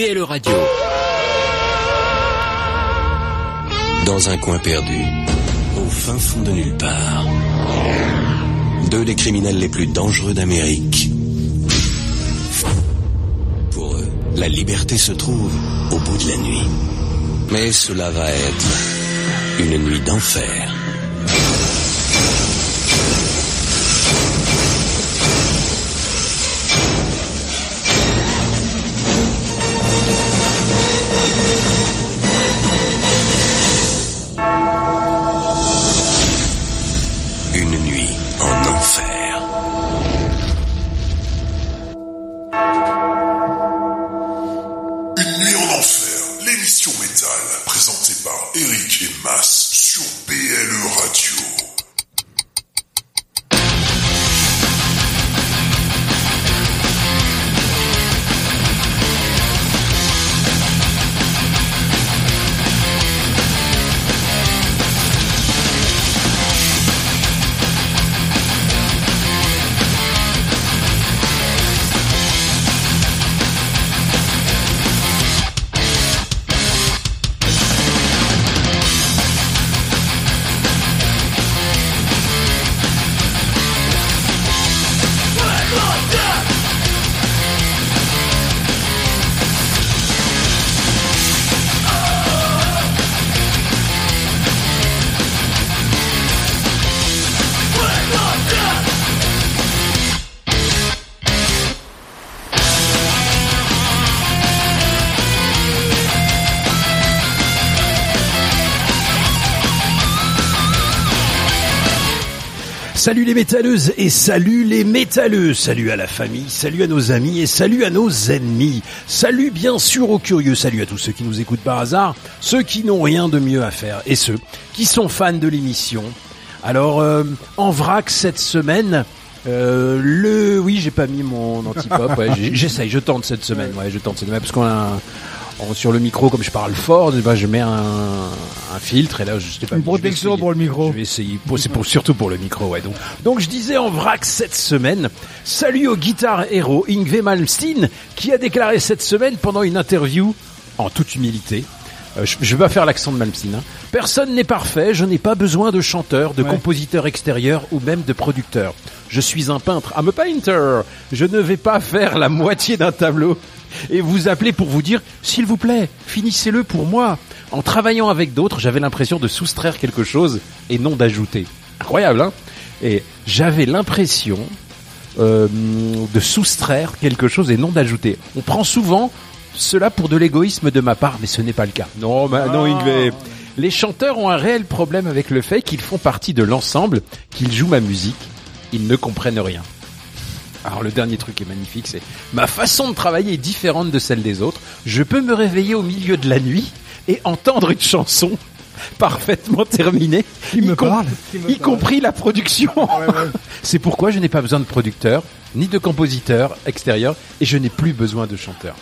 PLE Radio. Dans un coin perdu, au fin fond de nulle part, deux des criminels les plus dangereux d'Amérique. Pour eux, la liberté se trouve au bout de la nuit. Mais cela va être une nuit d'enfer. Salut les métalleuses et salut les métalleux, salut à la famille, salut à nos amis et salut à nos ennemis, salut bien sûr aux curieux, salut à tous ceux qui nous écoutent par hasard, ceux qui n'ont rien de mieux à faire et ceux qui sont fans de l'émission. Alors euh, en vrac cette semaine, euh, le oui j'ai pas mis mon antipop, ouais, j'essaye, je tente cette semaine, ouais je tente cette semaine parce qu'on a un- sur le micro comme je parle fort, eh ben, je mets un, un filtre et là je sais pas Une protection pour le micro. Je vais essayer. C'est pour surtout pour le micro, ouais. Donc, donc je disais en vrac cette semaine. Salut au guitar héros Ingve Malmsteen qui a déclaré cette semaine pendant une interview, en toute humilité. euh, je, je vais pas faire l'accent de Malmsteen. hein. Personne n'est parfait. Je n'ai pas besoin de chanteur, de Ouais. compositeur extérieur ou même de producteur. Je suis un peintre. I'm a painter. Je ne vais pas faire la moitié d'un tableau et vous appeler pour vous dire s'il vous plaît, finissez-le pour moi. En travaillant avec d'autres, j'avais l'impression de soustraire quelque chose et non d'ajouter. Incroyable, hein? Et j'avais l'impression euh, de soustraire quelque chose et non d'ajouter. On prend souvent cela pour de l'égoïsme de ma part, mais ce n'est pas le cas. Non, bah, non, Ingve. Les chanteurs ont un réel problème avec le fait qu'ils font partie de l'ensemble, qu'ils jouent ma musique, ils ne comprennent rien. Alors le dernier truc est magnifique, c'est ma façon de travailler est différente de celle des autres. Je peux me réveiller au milieu de la nuit et entendre une chanson parfaitement terminée, Qui me y, com- parle Qui me y parle compris la production. C'est pourquoi je n'ai pas besoin de producteur, ni de compositeur extérieur, et je n'ai plus besoin de chanteur.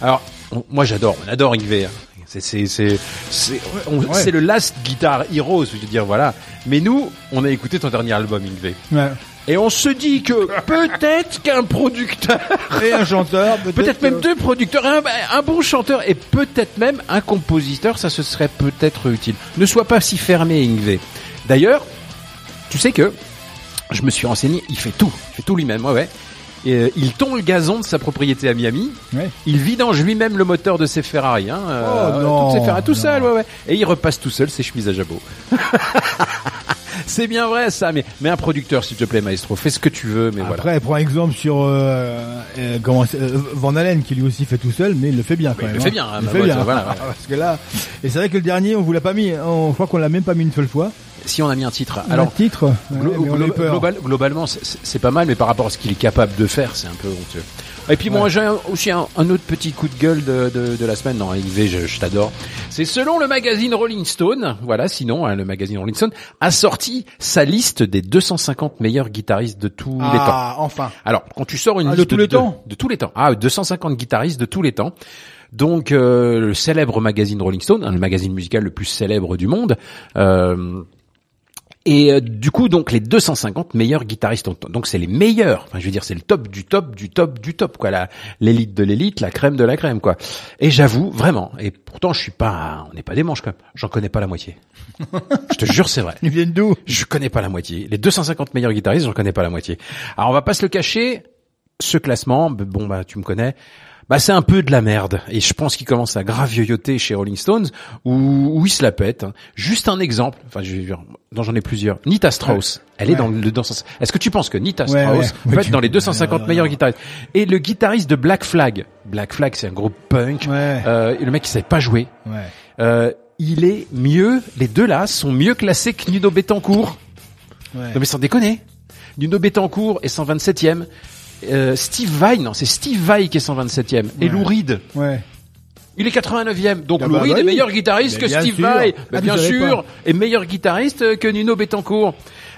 Alors, on- moi j'adore, on adore Yves. C'est Ouais. le last guitar hero, je veux dire voilà. Mais nous, on a écouté ton dernier album Yves. Ouais. Et on se dit que peut-être qu'un producteur, Et un chanteur, peut-être. peut-être même deux producteurs, un, un bon chanteur et peut-être même un compositeur, ça se serait peut-être utile. Ne sois pas si fermé, Ingve. D'ailleurs, tu sais que je me suis renseigné, il fait tout, il fait tout lui-même, ouais, ouais. Et, euh, il tond le gazon de sa propriété à Miami. Ouais. Il vidange lui-même le moteur de ses Ferrari, hein, Oh, non, toutes ses Ferrari, tout non. seul, ouais, ouais. Et il repasse tout seul ses chemises à jabot. C'est bien vrai ça, mais, mais un producteur s'il te plaît, maestro, fais ce que tu veux, mais voilà. Après, prends exemple sur euh, euh, comment euh, Van Halen qui lui aussi fait tout seul, mais il le fait bien quand Oui, il même. le hein. fait bien, hein, il le bah, fait bien. voilà, ouais. Parce que là, et c'est vrai que le dernier, on vous l'a pas mis. hein. On je crois qu'on l'a même pas mis une seule fois. Si on a mis un titre, Alors, le titre, ouais, Glo- glo- global- globalement, c'est- pas mal, mais par rapport à ce qu'il est capable de faire, c'est un peu honteux. Et puis moi, j'ai un- aussi un, un autre petit coup de gueule de, de, de la semaine. Non, Yves, je, je t'adore. C'est selon le magazine Rolling Stone, voilà, sinon, hein, le magazine Rolling Stone a sorti sa liste des 250 meilleurs guitaristes de tous les temps. Ah, enfin. Alors, quand tu sors une Ah, de liste tous les temps de tous les temps, ah, 250 guitaristes de tous les temps. Donc, euh, le célèbre magazine Rolling Stone, hein, le magazine musical le plus célèbre du monde, euh, Et euh, du coup, donc les 250 meilleurs guitaristes, ont- donc c'est les meilleurs. Enfin, je veux dire, c'est le top du top du top du top, quoi. L'élite de l'élite, la crème de la crème, quoi. Et j'avoue, vraiment. Et pourtant, je suis pas, on n'est pas des manches, quand même. J'en connais pas la moitié. je te jure, c'est vrai. Ils viennent d'où? Je connais pas la moitié. Les 250 meilleurs guitaristes, j'en connais pas la moitié. Alors on va pas se le cacher, ce classement, bon bah tu me connais, bah c'est un peu de la merde. Et je pense qu'il commence à grave yoyoter chez Rolling Stones, où, où il se la pète. Juste un exemple, enfin je vais dire, dont j'en ai plusieurs. Nita Strauss, elle est Ouais. dans le dans Est-ce que tu penses que Nita Ouais, Strauss peut être dans les 250 Euh, meilleurs guitaristes? Et le guitariste de Black Flag, Black Flag c'est un groupe punk. Ouais. Euh, et le mec il savait pas jouer. Ouais. Euh, il est mieux, les deux là sont mieux classés que Nuno Betancourt. Ouais. Non mais sans déconner. Nuno Betancourt est 127e. Euh, Steve Vai, non, c'est Steve Vai qui est 127e. Et. Lou Reed, Ouais. il est 89e. Donc Ah Lou bah, Reed bah est meilleur guitariste Mais que Steve sûr. Vai. Ah, Bah, bien sûr. Et meilleur guitariste que Nuno Betancourt.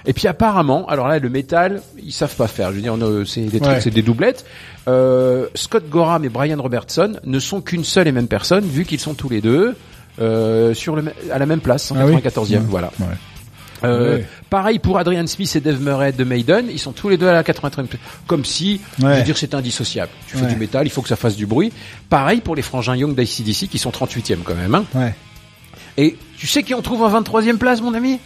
Et puis apparemment, alors là, le métal, ils savent pas faire. Je veux dire, on, c'est des trucs, Ouais. c'est des doublettes. Euh, Scott Gorham et Brian Robertson ne sont qu'une seule et même personne, vu qu'ils sont tous les deux euh, sur le, à la même place, Ah oui. 194e. Ouais. Voilà. Ouais. Euh. Pareil pour Adrian Smith et Dave Murray de Maiden, ils sont tous les deux à la 83e. Comme si, je veux dire, c'est indissociable. Tu fais Ouais. du métal, il faut que ça fasse du bruit. Pareil pour les frangins Young d'ICDC qui sont 38e quand même. Hein. Ouais. Et tu sais qui on trouve en 23e place, mon ami?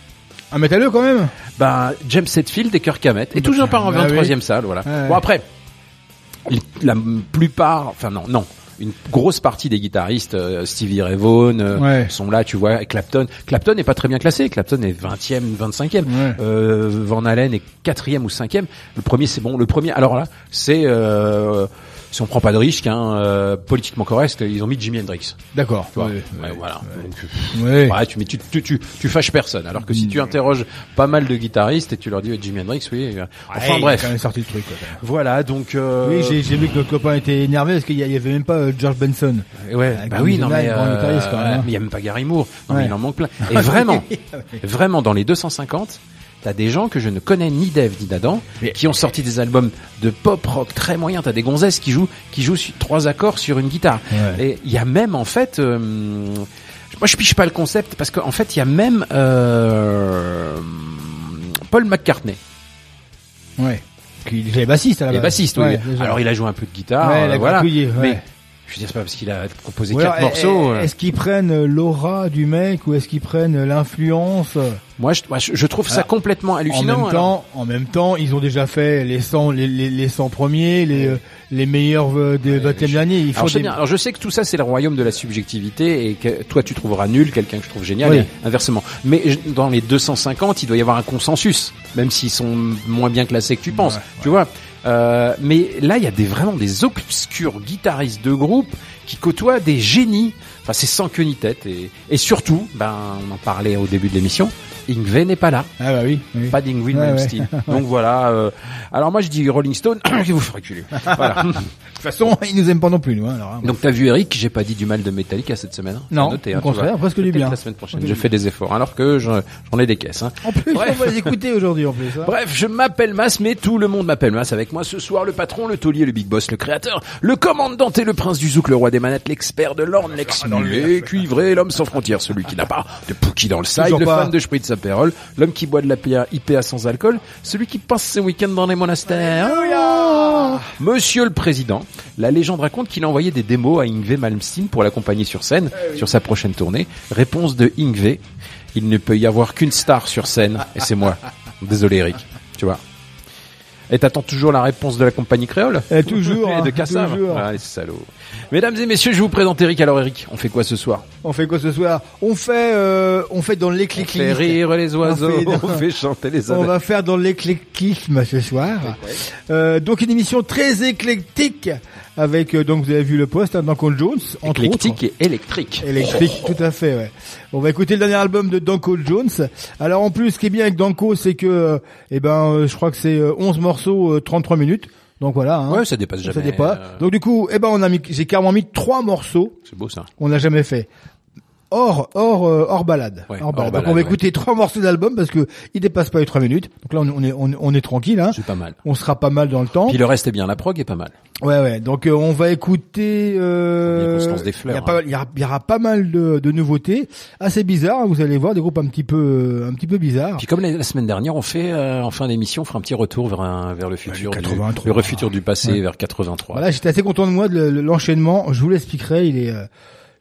Un métalleux quand même. Ben James Hetfield et Kirk Hammett. Et toujours pas en Bah 23e salle, voilà. Bon après, la plupart, enfin non, non. Une grosse partie des guitaristes, euh, Stevie Ray Vaughan, euh, Ouais. sont là, tu vois, Clapton. Clapton n'est pas très bien classé. Clapton est 20e, 25e. Ouais. Euh, Van Halen est quatrième ou cinquième. Le premier, c'est bon. Le premier, alors là, c'est euh, si on prend pas de risque, hein, euh, politiquement correct, ils ont mis Jimi Hendrix. D'accord. Ouais. Ouais, voilà. Donc, Ouais. ouais, tu, mais tu, tu, tu, tu fâches personne. Alors que si tu interroges pas mal de guitaristes et tu leur dis ouais, Jimi Hendrix, oui. euh, Enfin il bref. quand même sorti le truc. quoi. Voilà, donc. Euh, Oui, j'ai vu que notre copain était énervé parce qu'il y, avait même pas euh, George Benson. Ouais, Avec bah oui, non mais, même, hein. il y a même pas Gary Moore. Non mais il en manque plein. Et vraiment, vraiment dans les 250, t'as des gens que je ne connais ni d'Eve ni d'Adam, qui ont sorti des albums de pop rock très moyens. T'as des gonzesses qui jouent, qui jouent trois accords sur une guitare. Ouais. Et il y a même en fait, euh, moi je piche pas le concept parce qu'en fait il y a même euh, Paul McCartney, Ouais. Déjà est bassiste à la il est base. bassiste. oui. Ouais. Alors il a joué un peu de guitare, Ouais, il euh, voilà. Mais je veux dire c'est pas parce qu'il a composé Ou quatre morceaux. euh. Est-ce qu'ils prennent l'aura du mec ou est-ce qu'ils prennent l'influence? Moi, je, moi, je- je trouve ça Alors, complètement En hallucinant. même alors. temps, en même temps, ils ont déjà fait les 100, les, les, les 100 premiers, les, euh, les meilleurs des 20e derniers. Ils font Alors, je des-. Alors, je sais que tout ça, c'est le royaume de la subjectivité et que toi, tu trouveras nul quelqu'un que je trouve génial Oui. et inversement. Mais je- dans les 250, il doit y avoir un consensus, même s'ils sont moins bien classés que tu penses. Ouais, Tu vois. Euh, mais là, il y a des vraiment des obscurs guitaristes de groupe qui côtoient des génies. Enfin, c'est sans queue ni tête. Et, et surtout, ben, on en parlait au début de l'émission. Ingve n'est pas là. Ah bah oui. oui. Pas d'Ingrid Ouais, Malmsteen. Donc voilà. euh, alors moi je dis Rolling Stone, qui vous fait reculer. Voilà. De toute façon, ils nous aiment pas non plus, nous. Hein, alors, hein. Donc t'as vu Eric, j'ai pas dit du mal de Metallica cette semaine. hein. Non, noté, au hein, contraire, vois. presque du bien. La semaine prochaine, je fais des efforts, alors que je- j'en ai des caisses. Hein. En plus, Bref. on va les écouter aujourd'hui en plus. Bref, je m'appelle Mas, mais tout le monde m'appelle Mas. Avec moi ce soir, le patron, le taulier, le big boss, le créateur, le commandant et le prince du zouk, le roi des manettes, l'expert de l'orne, l'ex-mulet, cuivré, l'homme sans frontières, celui qui n'a pas de Pookie dans le side, le pas. fan de Spritz Aperol, l'homme qui boit de la PA IPA sans alcool, celui qui passe ses week-ends dans les monastères. Monsieur le Président, la légende raconte qu'il a envoyé des démos à Ingve Malmsteen pour l'accompagner sur scène, sur sa prochaine tournée. Réponse de Ingve, il ne peut y avoir qu'une star sur scène, et c'est moi. Désolé Eric, tu vois. Et t'attends toujours la réponse de la compagnie créole? Eh, toujours, Et hein, de Cassav toujours. Ah, les salauds. Mesdames et messieurs, je vous présente Eric. Alors Eric, on fait quoi ce soir On fait quoi ce soir On fait, euh, on fait dans On fait l'éclectisme. rire les oiseaux, On fait- on fait chanter les On abeilles. va faire dans l'éclectisme ce soir. Euh, donc une émission très éclectique avec euh, donc vous avez vu le poste hein, Danko Jones entre Éclectique autres. et électrique. Électrique, tout à fait. Ouais. On va écouter le dernier album de Danko Jones. Alors en plus, ce qui est bien avec Danko, c'est que, eh ben, je crois que c'est euh, 11 morceaux, euh, 33 minutes. Donc voilà. Hein, Ouais, ça dépasse jamais. ça dépasse. euh, Donc du coup, eh ben, on a mis, j'ai carrément mis trois morceaux C'est beau ça. qu'on n'a jamais fait. Hors hors euh, hors balade. Ouais, hors hors balade. balade, Donc on va ouais. écouter trois morceaux d'album parce que il dépasse pas les trois minutes. Donc là on, est on, on est tranquille. Hein. C'est pas mal. On sera pas mal dans le temps. Puis le reste est bien, la prog est pas mal. Ouais ouais. Donc euh, on va écouter. Euh, se lance des fleurs, Il y, a pas- hein. il y, aura- il y aura pas mal de, de nouveautés, assez bizarres. hein, Vous allez voir des groupes un petit peu un petit peu bizarres. Puis comme la, la semaine dernière, on fait euh, en fin d'émission, on fera un petit retour vers un, vers le futur, du, 83. le futur du passé, Ouais. vers 83. Voilà, j'étais assez content de moi de le- le- l'enchaînement. Je vous l'expliquerai. Il est, euh,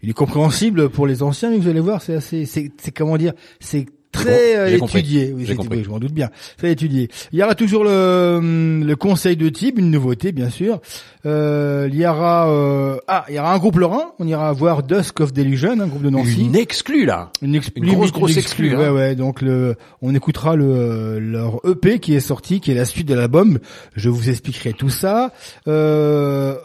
il est compréhensible pour les anciens, mais vous allez voir, c'est assez, c'est, c'est comment dire, c'est très euh, étudié. Oui, c'est- compris. je m'en doute bien. Très étudié. Il y aura toujours le, hum, le conseil de type, une nouveauté bien sûr. Euh, il y aura, euh, ah, il y aura un groupe lorrain. On ira voir Dusk of Delusion, un groupe de Nancy. Une exclue là. Une, ex- Une grosse, grosse une exclue, Ouais, hein. ouais. Donc le, on écoutera le leur EP qui est sorti, qui est la suite de l'album. Je vous expliquerai tout ça. Euh,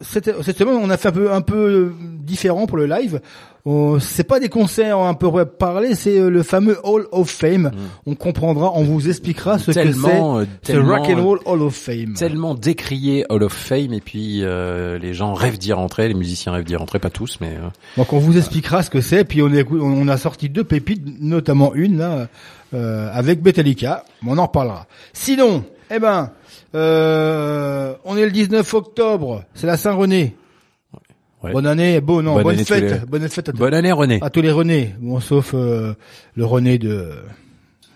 cette, cette semaine, on a fait un peu un peu différent pour le live. On- C'est pas des concerts un peu parler, c'est euh, le fameux Hall of Fame. On comprendra, on vous expliquera ce Mm. Tellement, euh, que c'est. Ce tellement, Rock and Roll Hall of Fame. Tellement décrié Hall of Fame et puis euh, les gens rêvent d'y rentrer, les musiciens rêvent d'y rentrer, pas tous, mais euh, Donc on vous expliquera ce que c'est. Puis on, est- on a sorti deux pépites, notamment une là euh, avec Metallica. On en reparlera. Sinon, eh ben, euh, on est le 19 octobre. C'est la Saint-René. Ouais. Bonne année, bon non, Bonne bonne, année fête, les- bonne fête à, tous- bonne année René. à tous les René. Bon, sauf euh, le René de,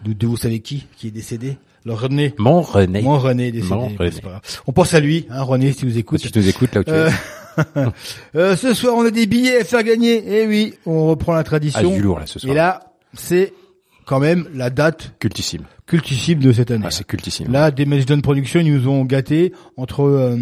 de, de vous savez qui, qui est décédé. Le René. Mon René. Mon René décédé. Mon René. Pas. On pense à lui, hein, René, si vous écoutez. Si tu nous écoutes là où tu Euh, es. Euh, ce soir, on a des billets à faire gagner. Eh oui, on reprend la Ah, tradition. du lourd là ce soir. Et là, c'est quand même la date cultissime. Cultissime de cette année. Ah, c'est cultissime. Là, des Magellan Productions, ils nous ont gâtés entre euh,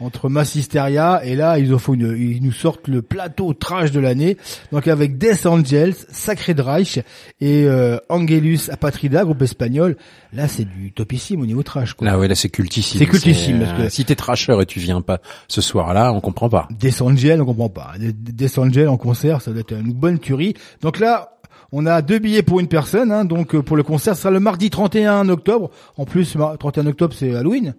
entre Massisteria et là, ils, une- nous sortent le plateau trash de l'année. Donc avec Death Angels, Sacred Reich et euh, Angelus Apatrida, groupe espagnol. Là, c'est du topissime au niveau trash. Quoi. Ah ouais, là c'est cultissime. C'est cultissime, parce que- euh, si t'es trasher et tu viens pas ce soir-là, on comprend pas. Death Angel, on comprend pas. Death Angel en concert, ça doit être une bonne tuerie. Donc là, on a deux billets pour une personne. Hein, donc euh, pour le concert, ce sera le mardi 31 octobre. En plus, mar- 31 octobre, c'est Halloween.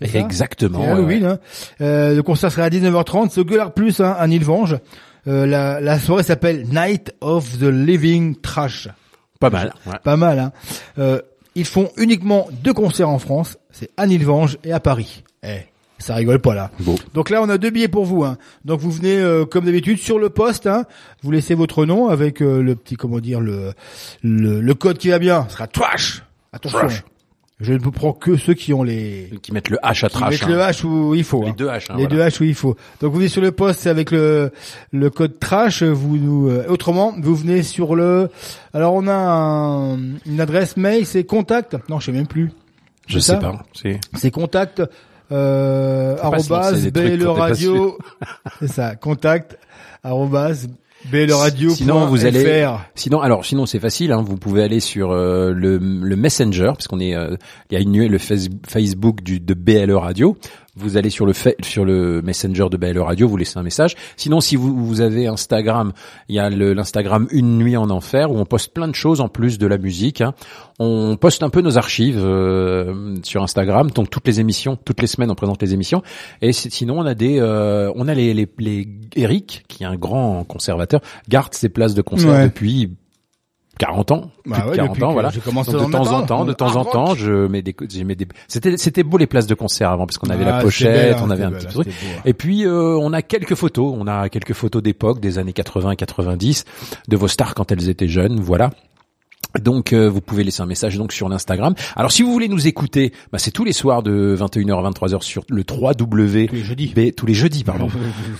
Ça Exactement. Halloween. ouais. hein. Euh, le concert sera à 19h30. C'est Gueulard Plus hein, à Nilvange. Euh, la, la soirée s'appelle Night of the Living Trash. Pas mal. ouais. Pas mal. Hein. Euh, ils font uniquement deux concerts en France. C'est à Nilvange et à Paris. Eh, ça rigole pas là. Beau. Donc là, on a deux billets pour vous. Hein. Donc vous venez euh, comme d'habitude sur le poste. Hein. Vous laissez votre nom avec euh, le petit comment dire le, le le code qui va bien. Ce sera trash. Attention. Trash. Je ne vous prends que ceux qui ont les Qui mettent le H à qui trash. mettent hein. le H où il faut. Les hein. deux H. hein, Les voilà. deux H où il faut. Donc vous venez sur le poste c'est avec le le code trash. Vous nous euh, autrement vous venez sur le. Alors on a un- une adresse mail c'est contact. Non je sais même plus. Je sais pas. C'est contact euh, trucs BL t'es pas radio. C'est ça. Contact arrobase BL radio. Sinon, vous allez- FR. Sinon, alors sinon c'est facile. Hein, vous pouvez aller sur euh, le, le Messenger parce qu'on est, euh, il y a une le face- Facebook du de BLE Radio. Vous allez sur le fa- sur le Messenger de BLE Radio, vous laissez un message. Sinon, si vous, vous avez Instagram, il y a l'Instagram Une Nuit en Enfer où on poste plein de choses en plus de la musique. hein. On poste un peu nos archives euh, sur Instagram, donc toutes les émissions, toutes les semaines on présente les émissions. Et sinon, on a des, euh, on a les, les, les Eric qui est un grand conservateur, garde ses places de concert Ouais. depuis 40 ans, plus Bah de ouais, 40 depuis ans, voilà. à de temps en temps, de temps en temps, je mets des, j'ai mis des, c'était, c'était beau les places de concert avant parce qu'on avait la Ah, pochette, belle, hein, on avait un petit truc. beau, hein. Et puis euh, on a quelques photos, on a quelques photos d'époque des années 80 90 de vos stars quand elles étaient jeunes, voilà. Donc euh, vous pouvez laisser un message donc sur l'Instagram. Alors si vous voulez nous écouter, bah, c'est tous les soirs de 21h à 23h sur le 3W Tous les jeudis. B- tous les jeudis pardon.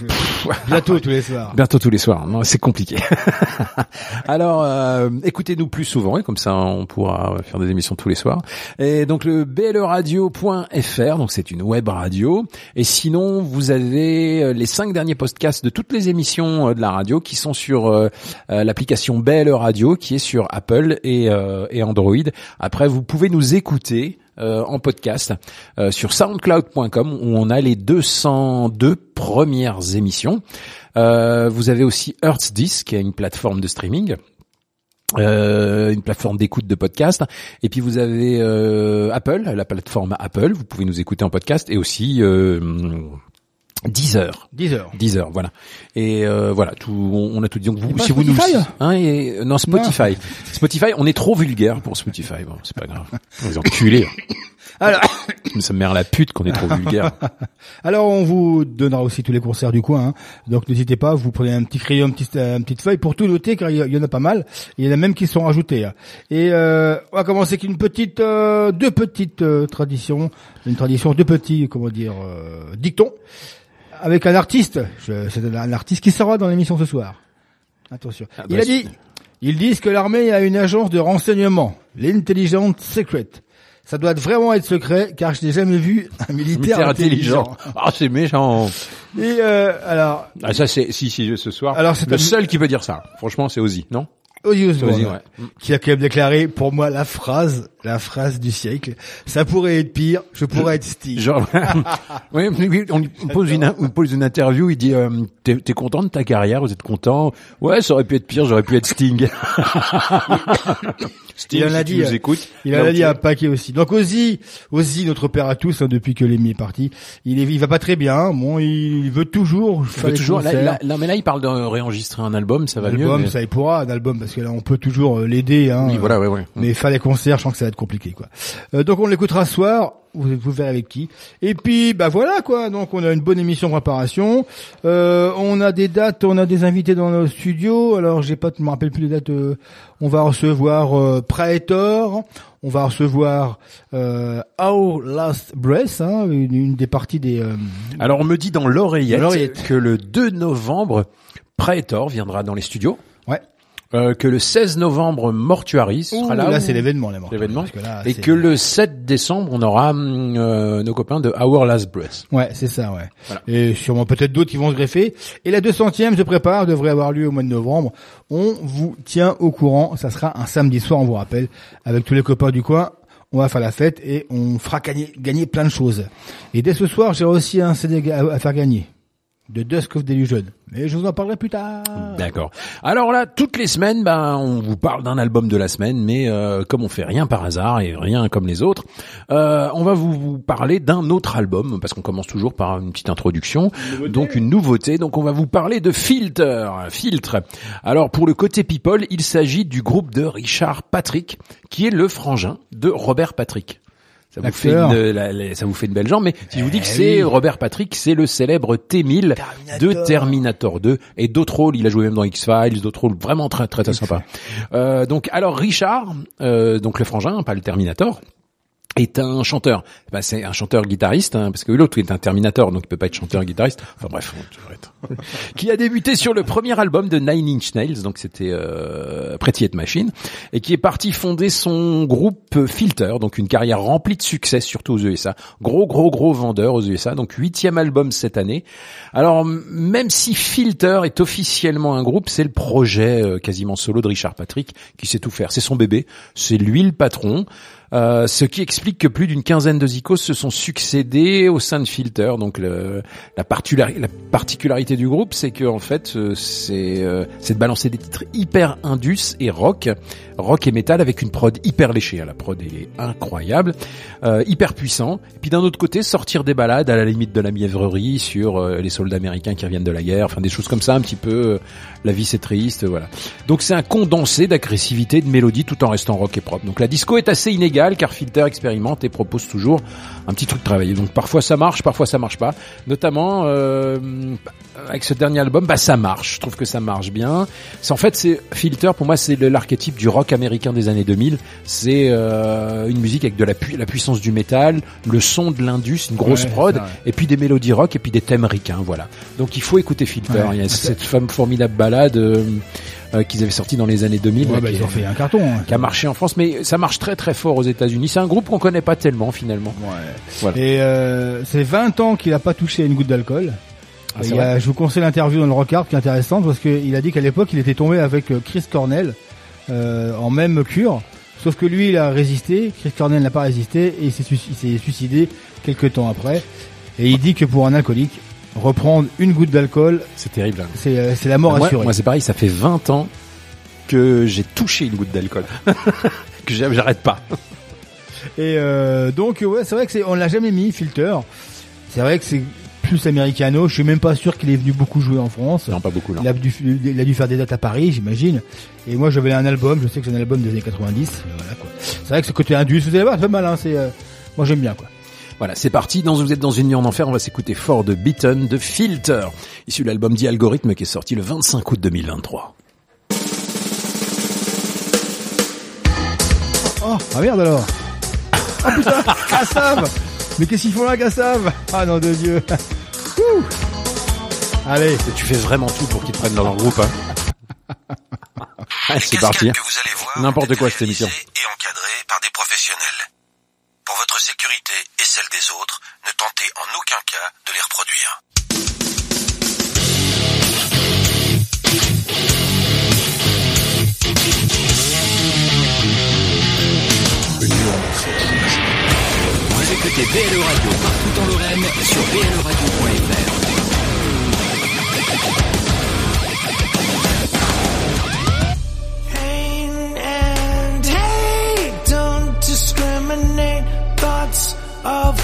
Bientôt tous les soirs. Bientôt tous les soirs. Non, c'est compliqué. Alors, euh, écoutez-nous plus souvent et comme ça, on pourra faire des émissions tous les soirs. Et donc le bleradio.fr, donc c'est une web radio. Et sinon, vous avez euh, les cinq derniers podcasts de toutes les émissions euh, de la radio qui sont sur euh, l'application BL Radio, qui est sur Apple et, euh, et Android. Après, vous pouvez nous écouter euh, en podcast euh, sur soundcloud.com où on a les 202 premières émissions. Euh, vous avez aussi Earthdisk, qui est une plateforme de streaming. Euh, une plateforme d'écoute de podcast et puis vous avez euh, Apple la plateforme Apple vous pouvez nous écouter en podcast et aussi euh, 10 heures. 10 heures. 10 heures, voilà. Et euh, voilà, tout, on, on a tout dit. Donc vous, si vous nous, Spotify hein, et, non Spotify, Spotify, on est trop vulgaire pour Spotify. Bon, c'est pas grave. Les enculés. Alors, Ça me mère la pute qu'on est trop vulgaire. alors on vous donnera aussi tous les concerts du coin. hein. Donc n'hésitez pas, vous prenez un petit crayon, une petite, euh, une petite feuille pour tout noter, car il y, il y en a pas mal. Il y en a même qui sont rajoutés. hein. Et euh, on va commencer avec une petite, euh, deux petites euh, traditions, une tradition, deux petits, comment dire, euh, dictons, avec un artiste. C'est un artiste qui sera dans l'émission ce soir. Attention. Ah bah, il a dit, ils disent que l'armée a une agence de renseignement, l'intelligence secret. Ça doit vraiment être secret, car je n'ai jamais vu un militaire, Militaire intelligent. Ah, c'est méchant. Et euh, alors, Ah, ça c'est si si ce soir. Alors, c'est le seul qui peut dire ça. Franchement, c'est Ozzy, non? Ozzy Osbourne, Ozzy, ouais. qui a quand même déclaré pour moi la phrase, la phrase du siècle. Ça pourrait être pire, je pourrais être Steve. Genre, oui, on lui pose une, on pose une interview, il dit, euh, t'es, t'es content de ta carrière, vous êtes content? Ouais, ça aurait pu être pire, j'aurais pu être Sting. Sting, Il en a si dit, tu nous euh, écoutes. Il en a dit un paquet aussi. Donc Ozzy, Ozzy, notre père à tous, hein, depuis que Lemmy est parti, il est, il va pas très bien. Bon, il veut toujours Il veut toujours, là, là, là, mais là, il parle de réenregistrer un album, ça va mieux. album, mais- ça il pourra, un album, parce que là, on peut toujours euh, l'aider. Hein, Oui, voilà, ouais, ouais. Mais faire des concerts, je sens que ça être compliqué, quoi. Euh, donc on l'écoutera ce soir. Vous, vous verrez avec qui. Et puis, bah voilà, quoi. Donc on a une bonne émission de préparation. Euh, on a des dates, on a des invités dans nos studios. Alors j'ai pas, je me rappelle plus les dates. euh, on va recevoir euh, Praetor. On va recevoir euh, Our Last Breath, hein, une, une des parties des. euh, Alors, on me dit dans l'oreillette, Dans l'oreillette. que le 2 novembre, Praetor viendra dans les studios. ouais. Euh, que le 16 novembre, Mortuaris sera Ouh, là. là, où- c'est l'événement, là. l'événement. Parce que là, Et c'est- que le 7 décembre, on aura hum, euh, nos copains de Our Last Breath. Ouais, c'est ça, ouais. Voilà. Et sûrement peut-être d'autres qui vont se greffer. Et la 200e se prépare, devrait avoir lieu au mois de novembre. On vous tient au courant. Ça sera un samedi soir, on vous rappelle, avec tous les copains du coin. On va faire la fête et on fera gagner, gagner plein de choses. Et dès ce soir, j'ai aussi un CD à faire gagner. De Dusk of Delusion. Mais je vous en parlerai plus tard. D'accord. Alors là, toutes les semaines, ben, on vous parle d'un album de la semaine, mais euh, comme on fait rien par hasard et rien comme les autres, euh, on va vous, vous parler d'un autre album parce qu'on commence toujours par une petite introduction, donc une nouveauté. Donc on va vous parler de Filter, Filtre. Alors pour le côté people, il s'agit du groupe de Richard Patrick, qui est le frangin de Robert Patrick. Ça vous, fait une, la- la- ça vous fait une belle jambe, mais si je vous dis que Eh c'est oui. Robert Patrick, c'est le célèbre T-1000 de Terminator. Terminator 2 et d'autres rôles. Il a joué même dans X-Files, d'autres rôles vraiment très très très sympas. Euh, donc alors Richard, euh, donc le frangin, pas le Terminator est un chanteur. Bah, c'est un chanteur guitariste, hein, parce que l'autre est un Terminator, donc il peut pas être chanteur guitariste. Enfin bref, on qui a débuté sur le premier album de Nine Inch Nails, donc c'était euh, Pretty Hate Machine, et qui est parti fonder son groupe Filter, donc une carrière remplie de succès, surtout aux USA. Gros gros gros vendeur aux USA, donc huitième album cette année. Alors même si Filter est officiellement un groupe, c'est le projet euh, quasiment solo de Richard Patrick qui sait tout faire. C'est son bébé, c'est lui le patron. Euh, ce qui explique que plus d'une quinzaine de zikos se sont succédés au sein de Filter. Donc le, la, particulari- la particularité du groupe, c'est que en fait, euh, c'est euh, de balancer des titres hyper indus et rock, rock et metal avec une prod hyper léchée. La prod est incroyable, euh, hyper puissant. Et puis d'un autre côté, sortir des balades à la limite de la mièvrerie sur euh, les soldats américains qui reviennent de la guerre, enfin des choses comme ça, un petit peu. la vie c'est triste, voilà. Donc c'est un condensé d'agressivité, de mélodie, tout en restant rock et propre. Donc la disco est assez inégale car Filter expérimente et propose toujours un petit truc travaillé. Donc parfois ça marche, parfois ça marche pas. Notamment euh, avec ce dernier album, bah ça marche. Je trouve que ça marche bien. C'est en fait c'est Filter pour moi c'est l'archétype du rock américain des années 2000. C'est euh, une musique avec de la, pu- la puissance du métal, le son de l'indus, une grosse Ouais, prod, ça, ouais. et puis des mélodies rock et puis des thèmes ricains. Voilà. Donc il faut écouter Filter. Ouais. Il y a cette femme formidable balade euh, euh, qu'ils avaient sorti dans les années 2000. Ouais, là, bah, qui, ils ont fait un carton. hein. qui a marché en France, mais ça marche très très fort aux États-Unis. C'est un groupe qu'on connaît pas tellement finalement. Ouais. Voilà. Et euh, c'est 20 ans qu'il a pas touché à une goutte d'alcool. Ah, Il a- je vous conseille l'interview dans le Rockard qui est intéressante parce qu'il a dit qu'à l'époque il était tombé avec euh, Chris Cornell euh, en même cure. Sauf que lui il a résisté, Chris Cornell n'a pas résisté et il s'est suicidé quelques temps après. Et il dit que pour un alcoolique, reprendre une goutte d'alcool, C'est terrible. hein. c'est euh, c'est la mort moi, assurée. moi, c'est pareil, ça fait 20 ans que j'ai touché une goutte d'alcool. que j'arrête pas. Et euh, donc ouais, c'est vrai que c'est on l'a jamais mis filter. C'est vrai que c'est plus américano. Je suis même pas sûr qu'il est venu beaucoup jouer en France. Non, pas beaucoup, non. Il a, dû, il a dû faire des dates à Paris, j'imagine. Et moi, j'avais un album. Je sais que c'est un album des années 90. euh, Voilà quoi. C'est vrai que ce côté indus, vous allez voir, c'est pas mal. Hein, c'est, euh, moi, j'aime bien quoi. Voilà, c'est parti. Dans Vous êtes dans une nuit en enfer, on va s'écouter Ford Beaton de Filter, issu de l'album The Algorithm qui est sorti le 25 août 2023. Oh, ah merde alors. Oh putain, Kassav. Mais qu'est-ce qu'ils font là, Kassav? Ah non de Dieu. Ouh. Allez. Tu fais vraiment tout pour qu'ils te prennent dans leur groupe, hein. C'est parti. hein. que vous allez voir N'importe quoi, cette émission. Et encadré par des professionnels. Pour votre sécurité et celle des autres, ne tentez en aucun cas de les reproduire. Of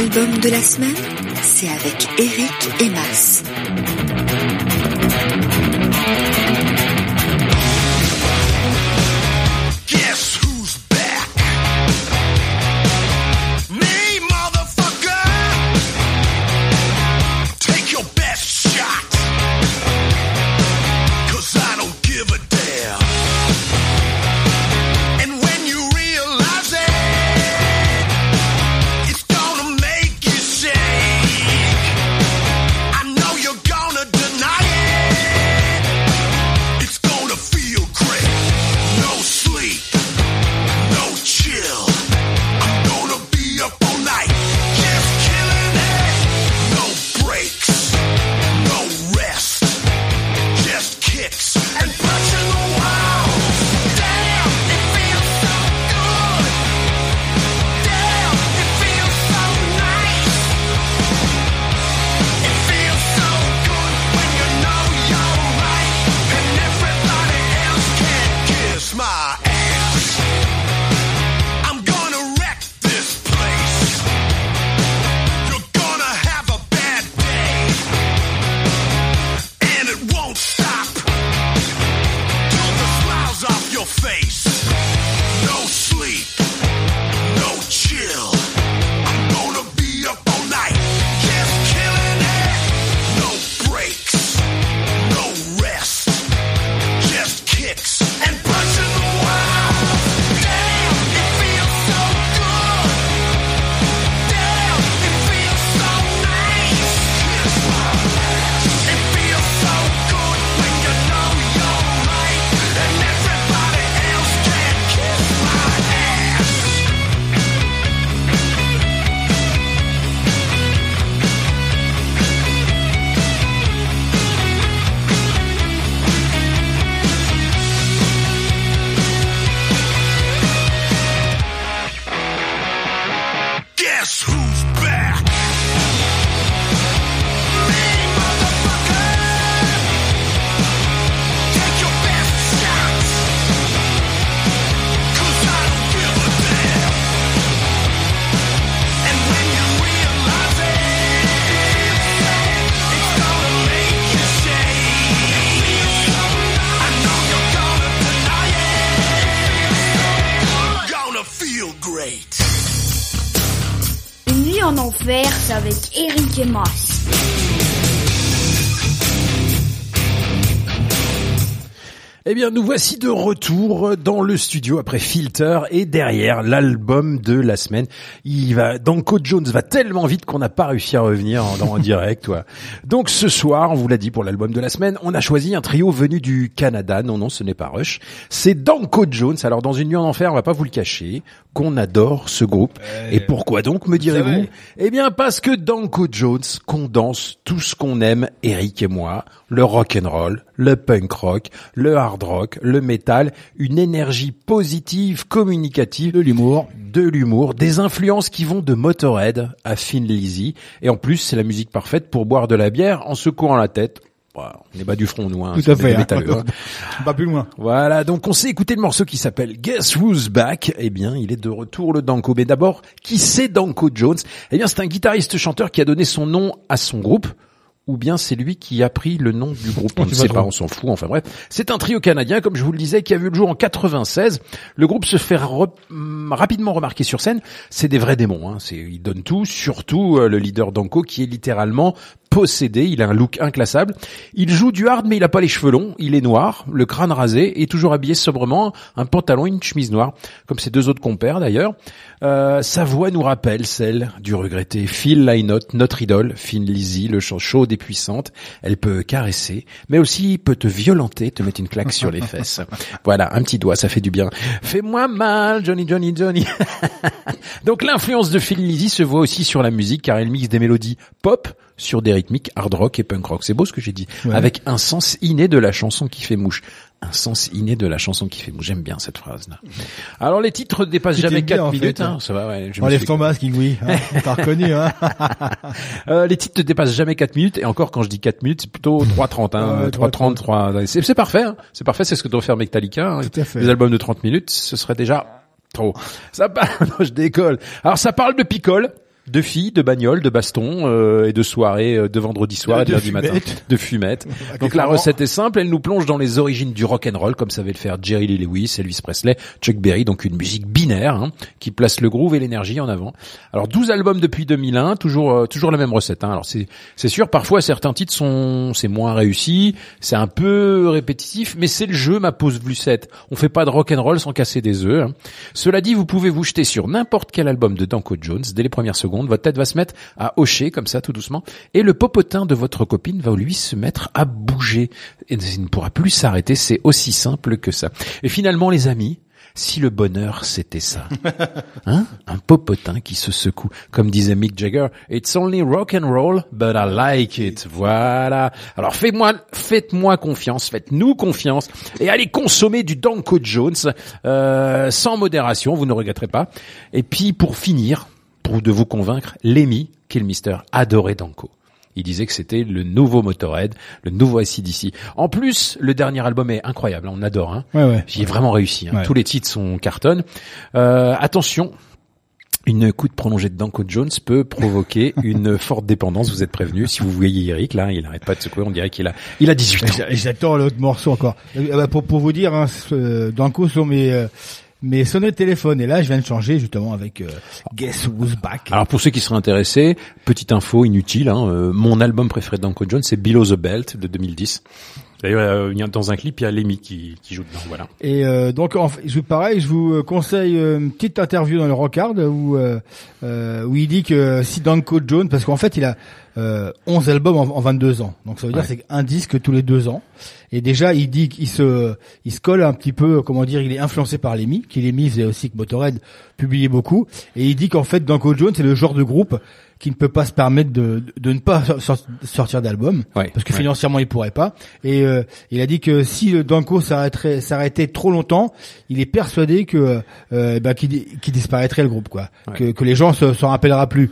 L'album de la semaine, c'est avec Eric et avec Eric et Mas. Eh bien, nous voici de retour dans le studio après Filter et derrière l'album de la semaine. Il va, Danko Jones va tellement vite qu'on n'a pas réussi à revenir en, en direct. Donc ce soir, on vous l'a dit pour l'album de la semaine, on a choisi un trio venu du Canada. Non, non, ce n'est pas Rush. C'est Danko Jones. Alors dans une nuit en enfer, on va pas vous le cacher, qu'on adore ce groupe. Et pourquoi donc, me direz-vous? Eh bien, parce que Danko Jones condense tout ce qu'on aime, Eric et moi, le rock and roll, le punk rock, le hard rock, le metal, une énergie positive, communicative, de l'humour, de l'humour, des influences qui vont de Motorhead à Thin Lizzy, et en plus, c'est la musique parfaite pour boire de la bière en secouant la tête. Voilà, on est bas du front, nous, hein, Tout à fait. hein. hein. Pas plus loin. Voilà, donc on s'est écouté le morceau qui s'appelle Guess Who's Back. Eh bien, il est de retour le Danko. Mais d'abord, qui c'est Danko Jones? Eh bien, c'est un guitariste-chanteur qui a donné son nom à son groupe. Ou bien c'est lui qui a pris le nom du groupe, on On ne sait pas on s'en fout, enfin bref. C'est un trio canadien, comme je vous le disais, qui a vu le jour en 96. Le groupe se fait hum, rapidement remarquer sur scène. C'est des vrais démons, hein. C'est, ils donnent tout, surtout euh, le leader Danko, qui est littéralement possédé, il a un look inclassable. Il joue du hard mais il a pas les cheveux longs, il est noir, le crâne rasé et toujours habillé sobrement, un pantalon et une chemise noire, comme ses deux autres compères d'ailleurs. Euh, sa voix nous rappelle celle du regretté Phil Lynott, notre idole, Finn Lizzy, le chant chaude et puissante. Elle peut caresser, mais aussi peut te violenter, te mettre une claque sur les fesses. Voilà, un petit doigt, ça fait du bien. Fais-moi mal, Johnny, Johnny, Johnny. Donc l'influence de Phil Lizzy se voit aussi sur la musique car elle mixe des mélodies pop sur des rythmiques hard rock et punk rock. C'est beau ce que j'ai dit. Ouais. Avec un sens inné de la chanson qui fait mouche. Un sens inné de la chanson qui fait mouche. J'aime bien cette phrase-là. Alors les titres dépassent jamais t'aimes bien, 4 en fait, minutes. hein. Hein. Ça va, ouais, je Enlève ton masque, oui. Hein, T'as reconnu, hein. Euh, les titres ne dépassent jamais 4 minutes et encore quand je dis 4 minutes c'est plutôt 3.30 hein, Ouais, 3.30 3 c'est c'est parfait hein. c'est parfait c'est ce que doit faire Metallica hein. Tout à fait. les albums de 30 minutes ce serait déjà trop ça parle non, je décolle alors ça parle de picole de filles, de bagnoles, de bastons euh, et de soirées euh, de vendredi soir et de, De lundi matin, de fumettes. Donc la recette est simple, elle nous plonge dans les origines du rock and roll comme savait le faire Jerry Lee Lewis, Elvis Presley, Chuck Berry, donc une musique binaire hein, qui place le groove et l'énergie en avant. Alors 12 albums depuis 2001, toujours euh, toujours la même recette. Hein. Alors c'est c'est sûr, parfois certains titres sont c'est moins réussi, c'est un peu répétitif, mais c'est le jeu ma pause Lucette. On fait pas de rock and roll sans casser des œufs. hein. Cela dit, vous pouvez vous jeter sur n'importe quel album de Danko Jones dès les premières secondes. Votre tête va se mettre à hocher comme ça tout doucement, et le popotin de votre copine va lui se mettre à bouger. Et il ne pourra plus s'arrêter. C'est aussi simple que ça. Et finalement, les amis. Si le bonheur c'était ça, hein, un popotin qui se secoue, comme disait Mick Jagger, it's only rock and roll, but I like it. Voilà. Alors faites-moi, faites-moi confiance, faites-nous confiance et allez consommer du Danko Jones euh, sans modération, vous ne regretterez pas. Et puis pour finir, pour de vous convaincre, Lemmy, Killmister, adorait Danko. Il disait que c'était le nouveau Motorhead, le nouveau ACDC. En plus, le dernier album est incroyable, on adore. Hein. Ouais, ouais. J'y ai vraiment réussi. hein. Ouais. Tous les titres sont cartonnes. Euh, attention, une écoute prolongée de Danko Jones peut provoquer une forte dépendance. Vous êtes prévenus. Si vous voyez Eric, là, il n'arrête pas de secouer. On dirait qu'il a, il a 18 ans. J'a- J'attends l'autre morceau encore. Euh, bah, pour, pour vous dire, hein, ce- Danko sont mes mes sonneries de téléphone. Et là, je viens de changer justement avec euh, Guess Who's Back. Alors pour ceux qui seraient intéressés, petite info inutile, hein, euh, mon album préféré Danko Jones, c'est Below the Belt de 2010. D'ailleurs, euh, dans un clip, il y a Lemmy qui, qui joue dedans. Voilà. Et euh, donc, en fait, je, pareil, je vous euh, conseille euh, une petite interview dans le Rockard où euh, où il dit que si Danko Jones, parce qu'en fait, il a euh, 11 albums en, en 22 ans, donc ça veut dire c'est un disque tous les deux ans. Et déjà, il dit qu'il se il se colle un petit peu, comment dire, il est influencé par Lemmy, qui Lemmy faisait aussi que Motorhead publiait beaucoup. Et il dit qu'en fait, Danko Jones, c'est le genre de groupe qui ne peut pas se permettre de, de ne pas sor- sortir d'album Ouais, parce que ouais. financièrement il pourrait pas et euh, il a dit que si Danko s'arrêterait s'arrêtait trop longtemps il est persuadé que euh, bah, qu'il di- qu'il disparaîtrait le groupe quoi Ouais. que, que les gens se s'en rappellera plus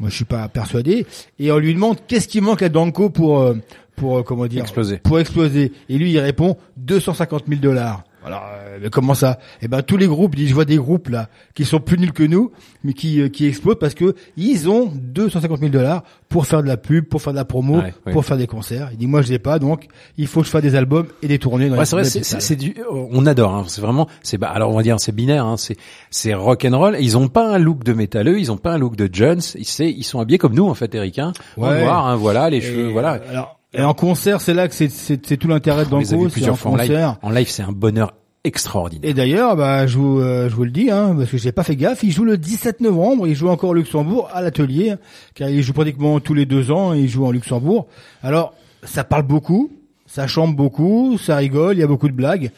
moi je suis pas persuadé. Et on lui demande qu'est-ce qui manque à Danko pour euh, pour euh, comment dire Exploser. pour exploser? Et lui il répond 250 000 dollars Alors euh, comment ça? Eh ben tous les groupes, je vois des groupes là qui sont plus nuls que nous, mais qui euh, qui explosent parce que ils ont 250 000 dollars pour faire de la pub, pour faire de la promo, Ouais, ouais. pour faire des concerts. Il dit moi je l'ai pas, donc il faut que je fasse des albums et des tournées. Dans Ouais, c'est vrai, c'est, du, on adore. Hein, c'est vraiment, c'est bah, alors on va dire c'est binaire. Hein, c'est c'est rock and roll. Ils ont pas un look de métalleux, ils ont pas un look de Jones. Ils, sont habillés comme nous en fait, Eric. Hein, en Ouais. noir, hein, voilà, les Et, cheveux, voilà. euh, Alors et en concert, c'est là que c'est tout l'intérêt de Banco, c'est en fois en live. concert. En live, c'est un bonheur extraordinaire. Et d'ailleurs, bah, je vous, euh, je vous le dis, hein, parce que j'ai pas fait gaffe, il joue le 17 novembre, il joue encore au Luxembourg à l'atelier, car il joue pratiquement tous les deux ans, il joue en Luxembourg. Alors, ça parle beaucoup, ça chante beaucoup, ça rigole, il y a beaucoup de blagues,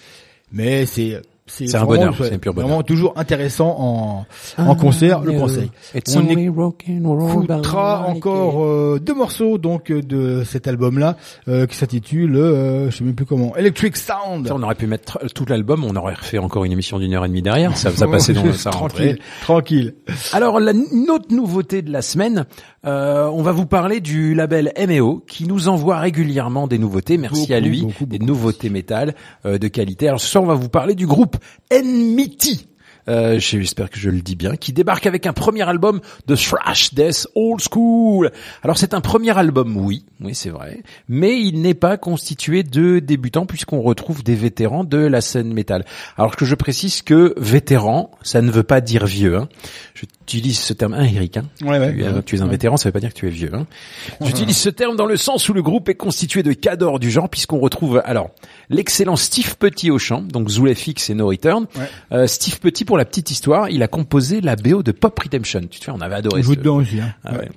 mais c'est c'est un bonheur, c'est un pur bonheur. Vraiment toujours intéressant en en concert, le conseil. It's On écoutera encore euh, deux morceaux donc euh, de cet album-là euh, qui s'intitule, euh, je sais même plus comment, Electric Sound. Ça, on aurait pu mettre tout l'album, on aurait refait encore une émission d'une heure et demie derrière. Ça, ça passait dans ça rentrait. tranquille, tranquille. Alors, la, une autre nouveauté de la semaine, euh, on va vous parler du label MEO qui nous envoie régulièrement des nouveautés. Merci Beaucoup, à lui, beaucoup, des beaucoup. nouveautés métal euh, de qualité. Alors ce soir, on va vous parler du groupe Enmity. Euh, j'espère que je le dis bien, qui débarque avec un premier album de thrash death old school. Alors c'est un premier album, oui, oui c'est vrai, mais il n'est pas constitué de débutants puisqu'on retrouve des vétérans de la scène métal. Alors que je précise que vétéran, ça ne veut pas dire vieux. Hein. J'utilise ce terme, hein, Eric. Hein Ouais, ouais. tu, es, tu es un vétéran, ça veut pas dire que tu es vieux. Hein. J'utilise ce terme dans le sens où le groupe est constitué de cadors du genre, puisqu'on retrouve alors l'excellent Steve Petit au chant, donc Zulefix et No Return. Ouais. Euh, Steve Petit, pour la petite histoire, il a composé la BO de Pop Redemption. Tu te fais, on avait adoré. Joue ce- dedans aussi. Hein. Ah ouais.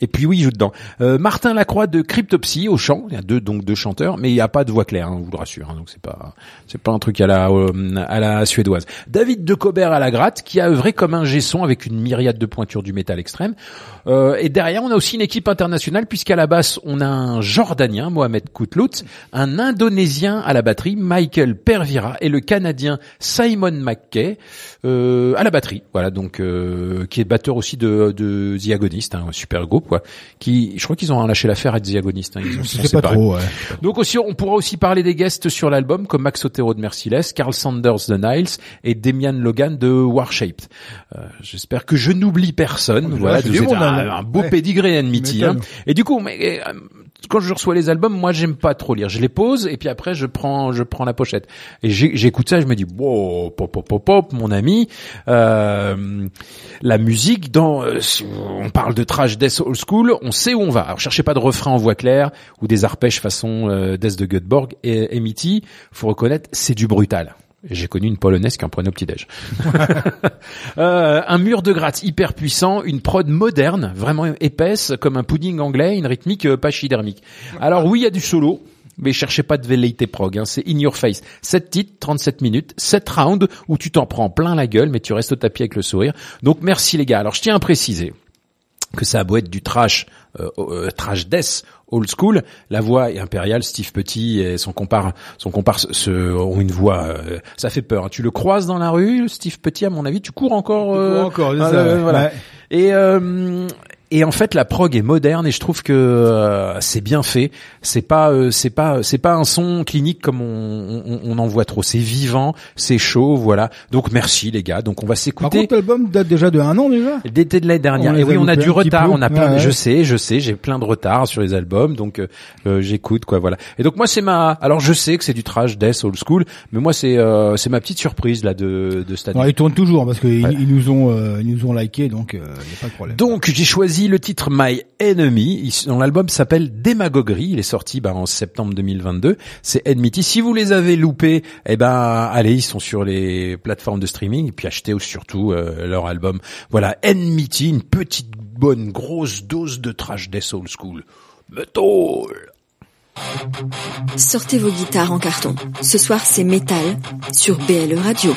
Et puis oui, il joue dedans. Euh, Martin Lacroix de Cryptopsy au chant. Il y a deux donc deux chanteurs, mais il n'y a pas de voix claire, hein, je vous le rassure. hein, donc c'est pas c'est pas un truc à la euh, à la suédoise. David de Cobert à la gratte, qui a œuvré comme un gesson avec une myriade de pointures du métal extrême. Euh, et derrière, on a aussi une équipe internationale puisqu'à la basse, on a un Jordanien, Mohamed Koutlout, un Indonésien à la batterie, Michael Pervira, et le Canadien Simon McKay euh, à la batterie. Voilà, donc euh, qui est batteur aussi de, de The Agonist, hein, un super groupe quoi. Qui, je crois qu'ils ont lâché l'affaire à The Agonist. Hein, ils sont pas séparés. trop. Ouais. Donc aussi, on pourra aussi parler des guests sur l'album, comme Max Otero de Merciless, Carl Sanders de Niles et Damian Logan de Warshaped. Euh, J'espère que je n'oublie personne. Ouais, voilà, c'est vous êtes un, un beau Ouais. pédigré Enmity. Hein. Et du coup, mais, euh, quand je reçois les albums, moi j'aime pas trop lire. Je les pose et puis après je prends je prends la pochette et j'écoute ça. et Je me dis wow pop pop pop pop mon ami. Euh, la musique dans euh, on parle de trash death old school, on sait où on va. Alors cherchez pas de refrain en voix claire ou des arpèges façon euh, Death de Göteborg et Emity. Faut reconnaître c'est du brutal. J'ai connu une polonaise qui en prenait au petit-déj. Euh, un mur de gratte hyper puissant, une prod moderne, vraiment épaisse, comme un pudding anglais, une rythmique euh, pachydermique. Alors oui, il y a du solo, mais cherchez pas de velléité prog, hein, c'est in your face. 7 titres, 37 minutes, 7 rounds où tu t'en prends plein la gueule, mais tu restes au tapis avec le sourire. Donc merci les gars. Alors je tiens à préciser que ça a beau être du trash, euh, euh, trash death, old school, la voix est impériale. Steve Petit et son compare, son compare se, ont une voix, euh, ça fait peur. Tu le croises dans la rue, Steve Petit, à mon avis, tu cours encore. Tu cours euh, encore, ah, ça, euh, ouais. voilà. Ouais. Et euh, et en fait, la prog est moderne et je trouve que euh, c'est bien fait. C'est pas, euh, c'est pas, c'est pas un son clinique comme on, on, on en voit trop. C'est vivant, c'est chaud, voilà. Donc merci les gars. Donc on va Par s'écouter. contre, l'album date déjà de un an déjà. D'été de l'année dernière. On Et oui, on a du retard, peu. on a plein. Ouais, ouais. Je sais, je sais, j'ai plein de retard sur les albums, donc euh, euh, j'écoute quoi, voilà. Et donc moi c'est ma. Alors je sais que c'est du trash death old school, mais moi c'est euh, c'est ma petite surprise là de de cette année. Alors, ils tournent toujours parce qu'ils Ouais. ils nous ont euh, ils nous ont liké donc il y a pas de problème. Donc j'ai choisi le titre My Enemy. Dans l'album s'appelle Démagoguerie. Il est sorti bah, en septembre 2022. C'est Enmity. Si vous les avez loupés, eh ben allez, ils sont sur les plateformes de streaming et puis achetez surtout euh, leur album. Voilà, Enmity, une petite bonne grosse dose de trash death old school. Metal. Sortez vos guitares en carton. Ce soir, c'est métal sur BLE Radio.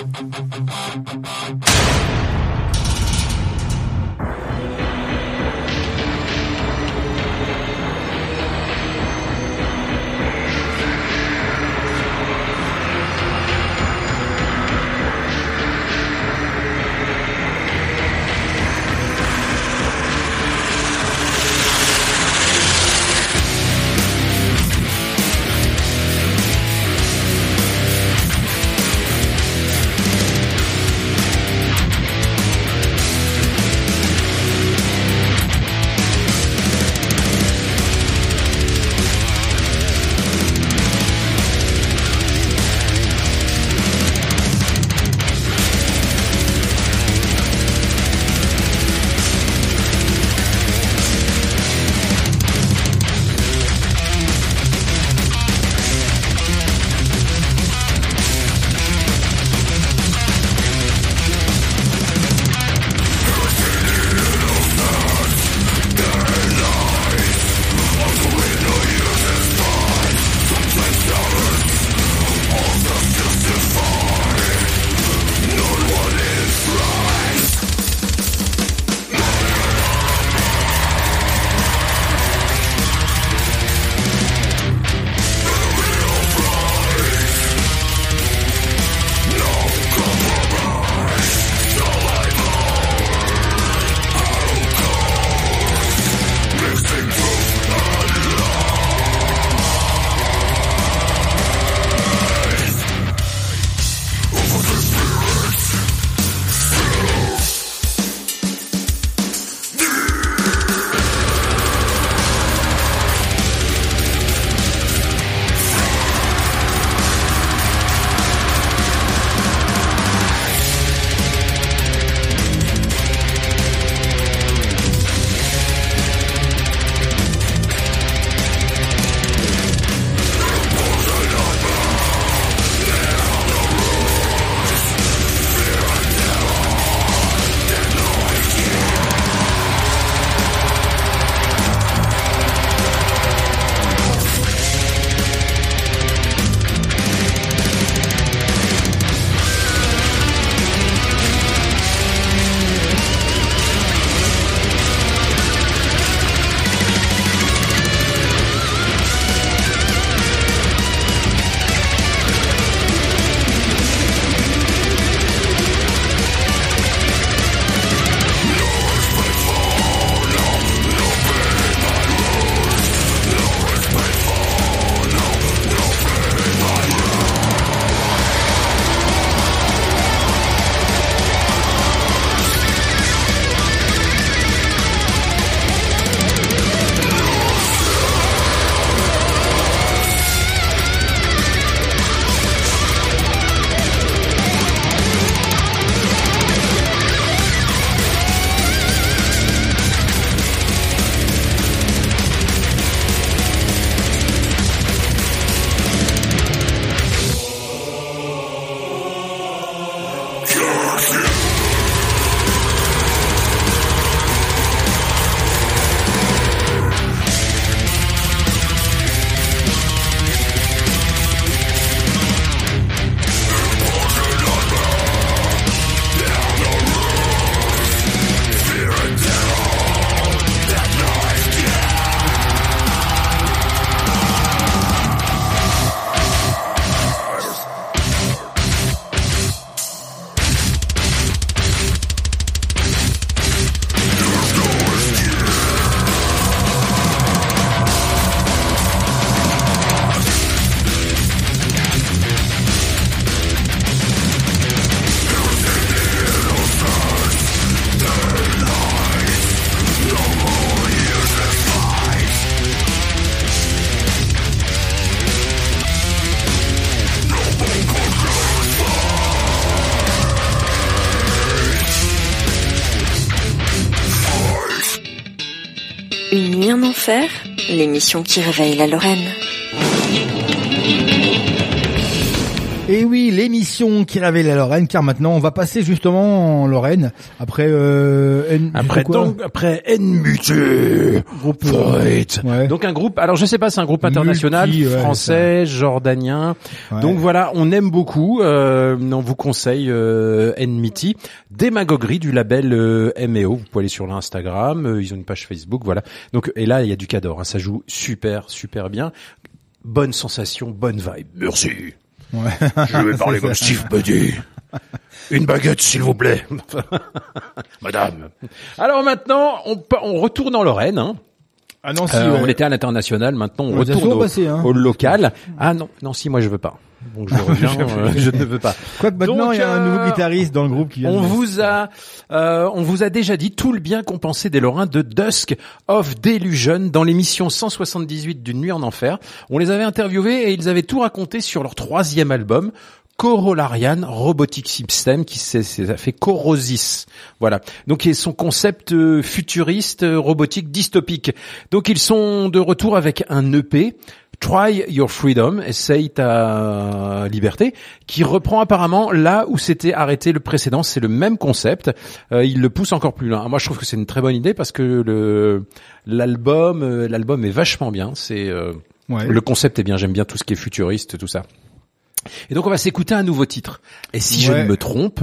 Qui réveille la Lorraine. Qui révèle la Lorraine, car maintenant on va passer justement en Lorraine après euh, N- Après quoi donc après Groupe, euh, ouais. Donc un groupe. Alors je sais pas, c'est un groupe international Multi, ouais, français, jordanien. Ouais. Donc voilà, on aime beaucoup. Euh, on vous conseille euh, Enmity, démagoguerie du label euh, MEO. Vous pouvez aller sur l'Instagram. euh, ils ont une page Facebook. Voilà. Donc et là il y a du cador. hein, ça joue super super bien. Bonne sensation, bonne vibe. Merci. Ouais. Je vais parler comme Steve Buddy. Une baguette, s'il vous plaît. Madame. Alors maintenant, on, on retourne en Lorraine. Hein. Ah non, si, Euh, ouais. On était à l'international, maintenant on retourne au, hein. au local. Ah non, non, si moi je veux pas. Donc je reviens, euh, je ne veux pas. Quoique maintenant Donc, il y a un euh, nouveau guitariste dans le groupe qui vient. On de- vous a, euh, on vous a déjà dit tout le bien qu'on pensait des Lorrains de Dusk of Delusion dans l'émission 178 d'une nuit en enfer. On les avait interviewés et ils avaient tout raconté sur leur troisième album. Corollarian Robotic System qui s'est fait Corosis. Voilà. Donc et son concept euh, futuriste euh, robotique dystopique. Donc ils sont de retour avec un EP Try Your Freedom, essaye ta liberté, qui reprend apparemment là où s'était arrêté le précédent. C'est le même concept. Euh, il le pousse encore plus loin. Moi, je trouve que c'est une très bonne idée parce que le l'album, euh, l'album est vachement bien. C'est euh, Ouais. le concept est bien. J'aime bien tout ce qui est futuriste, tout ça. Et donc on va s'écouter un nouveau titre. Et si je ne me trompe,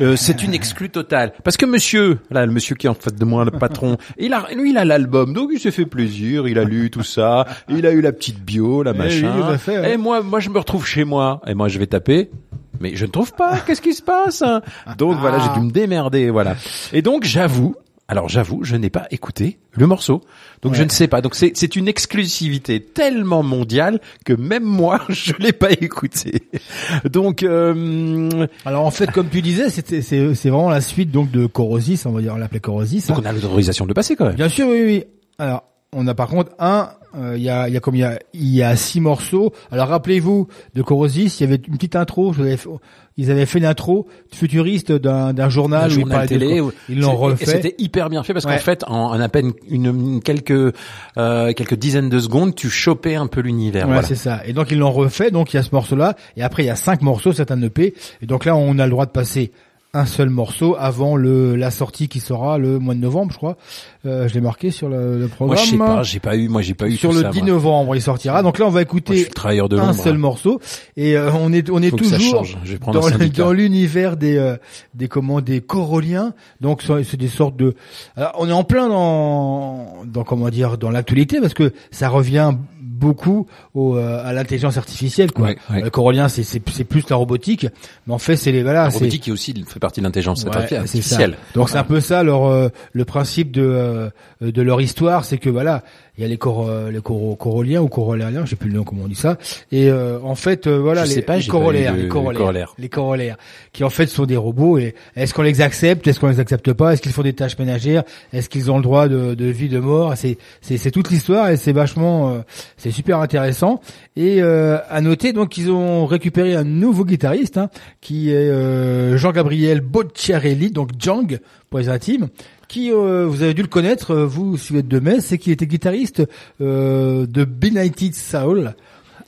euh, c'est une exclue totale. Parce que monsieur, là, le monsieur qui est en fait de moi, le patron, il a, lui, il a l'album, donc il s'est fait plaisir, il a lu tout ça, il a eu la petite bio, la Eh machin. oui, fait, ouais. Et moi, moi, je me retrouve chez moi, et moi, je vais taper. Mais je ne trouve pas. Qu'est-ce qui se passe hein? Donc voilà, j'ai dû me démerder, voilà. Et donc j'avoue, alors j'avoue, je n'ai pas écouté le morceau, donc je ne sais pas. Donc c'est une exclusivité tellement mondiale que même moi je l'ai pas écouté. Donc euh, Alors en fait, comme tu disais, c'était c'est c'est vraiment la suite donc de Corosis, on va dire on l'appelait Corosis. donc hein. on a l'autorisation de le passer quand même. Bien sûr, oui, oui. Alors, on a par contre un, il y a, il y a comme il y a, il y a six morceaux. Alors rappelez-vous de Corosis, il y avait une petite intro. je vous avais ils avaient fait l'intro futuriste d'un d'un journal, où journal de télé, où- Ils l'ont refait. C'était hyper bien fait parce Ouais. qu'en fait, en, en à peine une, une- quelques euh, quelques dizaines de secondes, tu chopais un peu l'univers. Ouais, voilà. c'est ça. Et donc ils l'ont refait. Donc il y a ce morceau-là. Et après il y a cinq morceaux, c'est un EP. Et donc là on a le droit de passer un seul morceau avant le la sortie qui sera le mois de novembre, je crois. Euh, je l'ai marqué sur le, le Moi, programme. je sais pas, j'ai pas eu, moi, j'ai pas eu sur tout le ça, 10 moi. novembre, il sortira. Donc là, on va Moi, écouter de un seul morceau et euh, on est on est Faut toujours. Je dans, dans l'univers des euh, des comment des corolliens. Donc c'est c'est des sortes de Alors, on est en plein dans dans comment dire dans l'actualité parce que ça revient beaucoup au, euh, à l'intelligence artificielle quoi. Ouais, ouais. Le corallien c'est c'est c'est plus la robotique, mais en fait c'est les voilà, La robotique qui aussi fait partie de l'intelligence Ouais, artificielle. Donc c'est un peu ça leur euh, le principe de euh, de leur histoire, c'est que voilà, il y a les cor les coro- corolliens ou corollaires, je sais plus le nom comment on dit ça. Et euh, en fait euh, voilà les, pas, les j'ai corollaires, eu de- les corollaires, corollaires. les corollaires, qui en fait sont des robots. Et est-ce qu'on les accepte, est-ce qu'on les accepte pas, est-ce qu'ils font des tâches ménagères, est-ce qu'ils ont le droit de, de vie, de mort C'est c'est c'est toute l'histoire et c'est vachement euh, c'est super intéressant. Et euh, à noter donc qu'ils ont récupéré un nouveau guitariste hein, qui est euh, Jean-Gabriel Bocciarelli, donc Jang pour les intimes, qui euh, vous avez dû le connaître, euh, vous si vous êtes de Metz, c'est qu'il était guitariste euh, de Benighted Soul.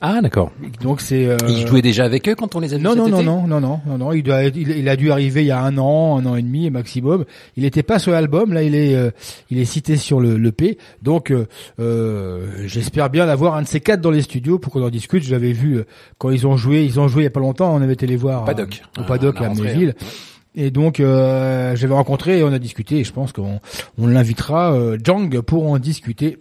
Ah, d'accord. Donc c'est euh, Il jouait déjà avec eux quand on les a vus non, cet non, non, été non, non, non, non, non, il, doit, il, il a dû arriver il y a un an, un an et demi maximum. Il n'était pas sur l'album, là il est, euh, il est cité sur le, le P. Donc euh, euh, j'espère bien l'avoir un de ces quatre dans les studios pour qu'on en discute. Je l'avais vu euh, quand ils ont joué, ils ont joué il y a pas longtemps. On avait été les voir Paddock. au Ah, Paddock on a à Amnéville. Et donc euh, j'avais rencontré et on a discuté. Et je pense qu'on on l'invitera euh, Jang pour en discuter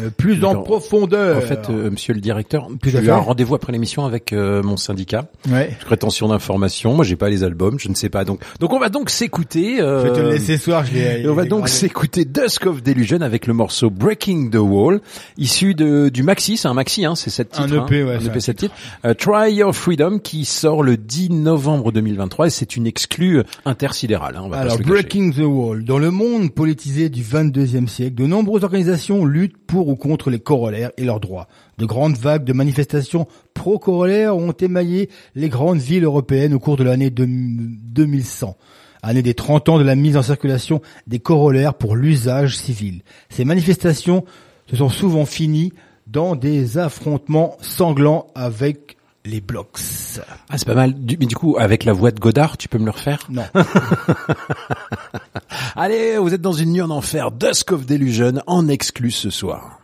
euh, plus en profondeur. En fait, euh, monsieur le directeur, à j'ai eu un rendez-vous après l'émission avec euh, mon syndicat. ouais. Rétention d'informations. Moi, j'ai pas les albums, je ne sais pas. Donc, donc on va donc s'écouter. euh, Je vais te le laisser soir. Je. Et on va donc s'écouter Dusk of Delusion avec le morceau Breaking the Wall, issu de, du maxi, c'est un maxi, hein, c'est sept Un titres. EP, hein, ouais, un EP un sept titres. Euh, Try Your Freedom qui sort le 10 novembre 2023 et c'est une exclue intersidérale. Hein, on va Alors. Breaking the Wall. Dans le monde politisé du 22e siècle, de nombreuses organisations luttent pour ou contre les corollaires et leurs droits. De grandes vagues de manifestations pro-corollaires ont émaillé les grandes villes européennes au cours de l'année deux- 2100. année des 30 ans de la mise en circulation des corollaires pour l'usage civil. Ces manifestations se sont souvent finies dans des affrontements sanglants avec les blocs. Ah, c'est pas mal. Du- mais du coup, avec la voix de Godard, tu peux me le refaire? Non. Allez, vous êtes dans une nuit en enfer, Dusk of Delusion, en exclu ce soir.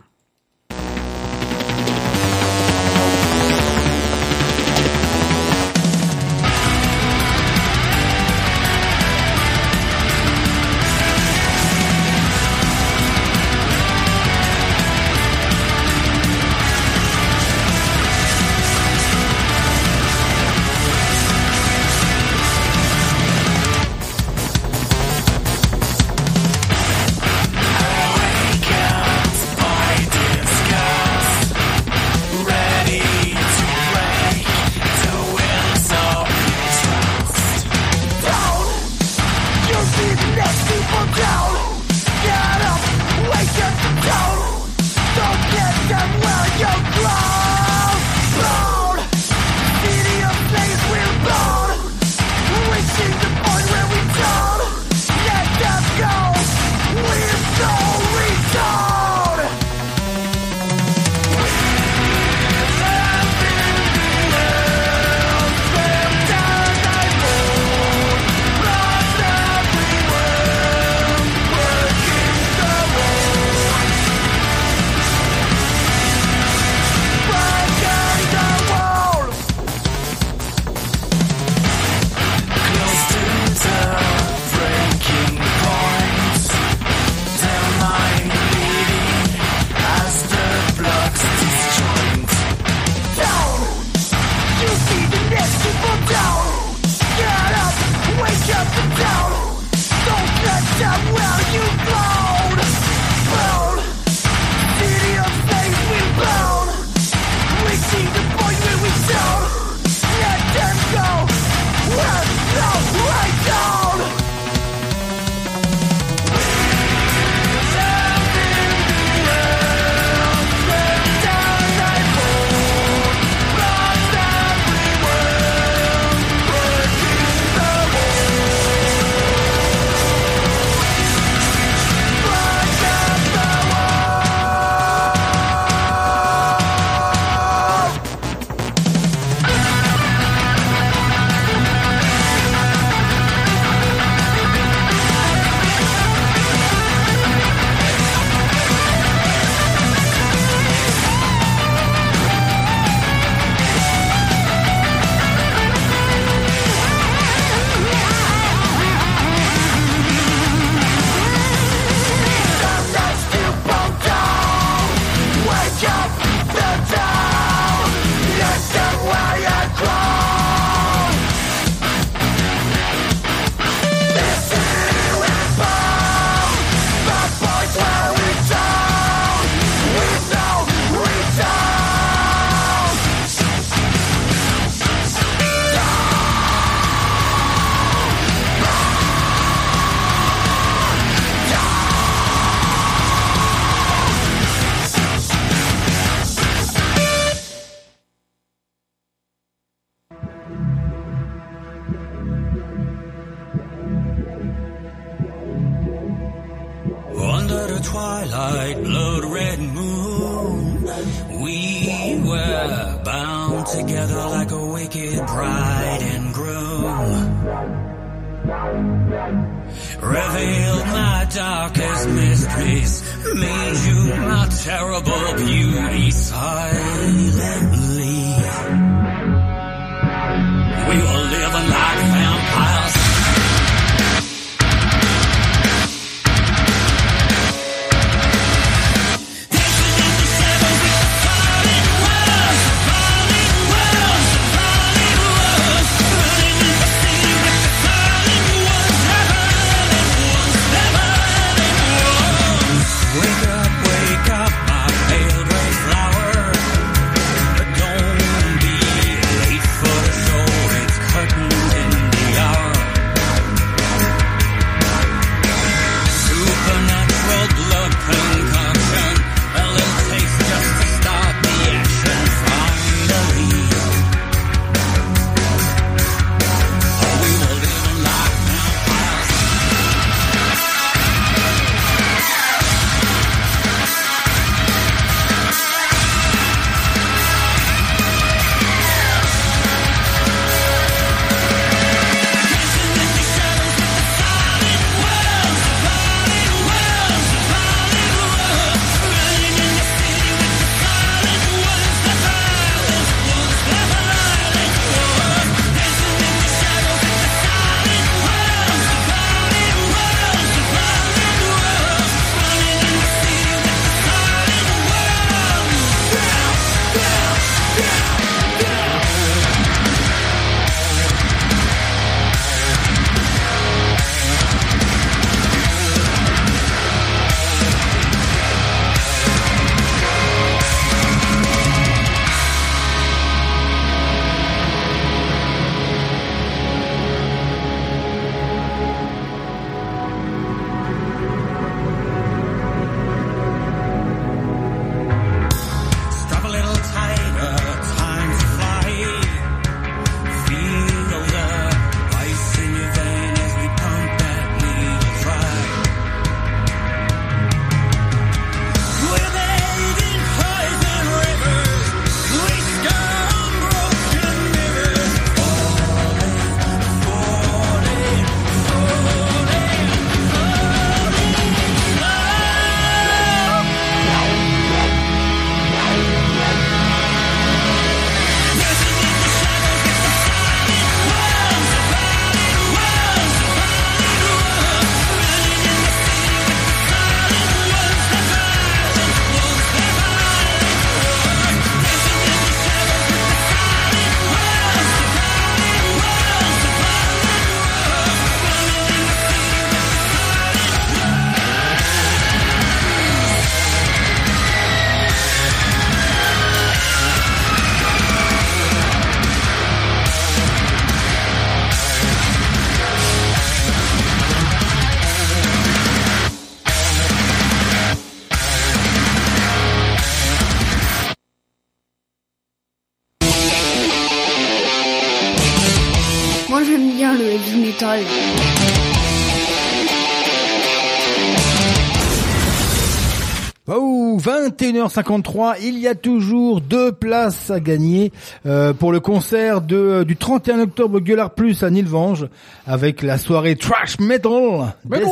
21h53, il y a toujours deux places à gagner euh, pour le concert de, du 31 octobre Gueulard Plus à Nilvange avec la soirée Trash Metal, Death,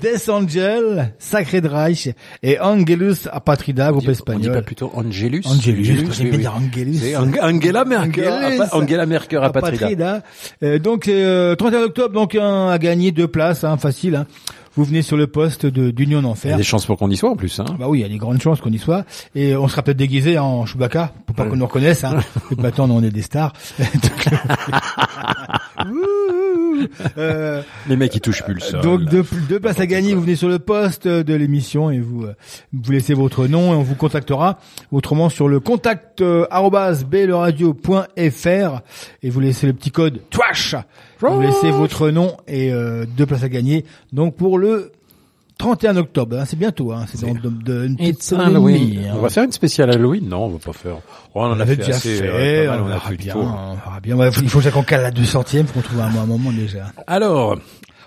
Death Angel, Sacred Reich et Angelus Apatrida, groupe On dit espagnol. pas plutôt Angelus Angelus, j'aime oui, oui. dire Angelus. C'est Angela Merkel. Angelus. Angela Merkel à Patrida. Apatrida. Euh, donc euh, 31 octobre, donc un, à gagner deux places, hein, facile. Hein. Vous venez sur le poste de- d'Union Il y a des chances pour qu'on y soit en plus. Hein. Bah oui, il y a des grandes chances qu'on y soit. Et on sera peut-être déguisé en Chewbacca pour pas qu'on nous reconnaisse. Hein. Maintenant, on est des stars. Ouh. Euh, Les mecs ils touchent plus le sol. donc deux, deux places à gagner. Vous venez sur le poste de l'émission et vous euh, vous laissez votre nom et on vous contactera. Autrement sur le contact euh, bleradio.fr et vous laissez le petit code TWASH. Vous laissez votre nom et euh, deux places à gagner. Donc pour le 31 octobre, hein, c'est bientôt. Hein, c'est dans de, de- une petite semaine et Halloween. demie, hein. On va faire une spéciale Halloween Non, on va pas faire. Oh, on en On a fait déjà assez, fait, euh, mal, on, on verra bien, on verra bien. Ouais, il faut déjà qu'on cale la 200ème, faut qu'on trouve un, un moment déjà. Alors,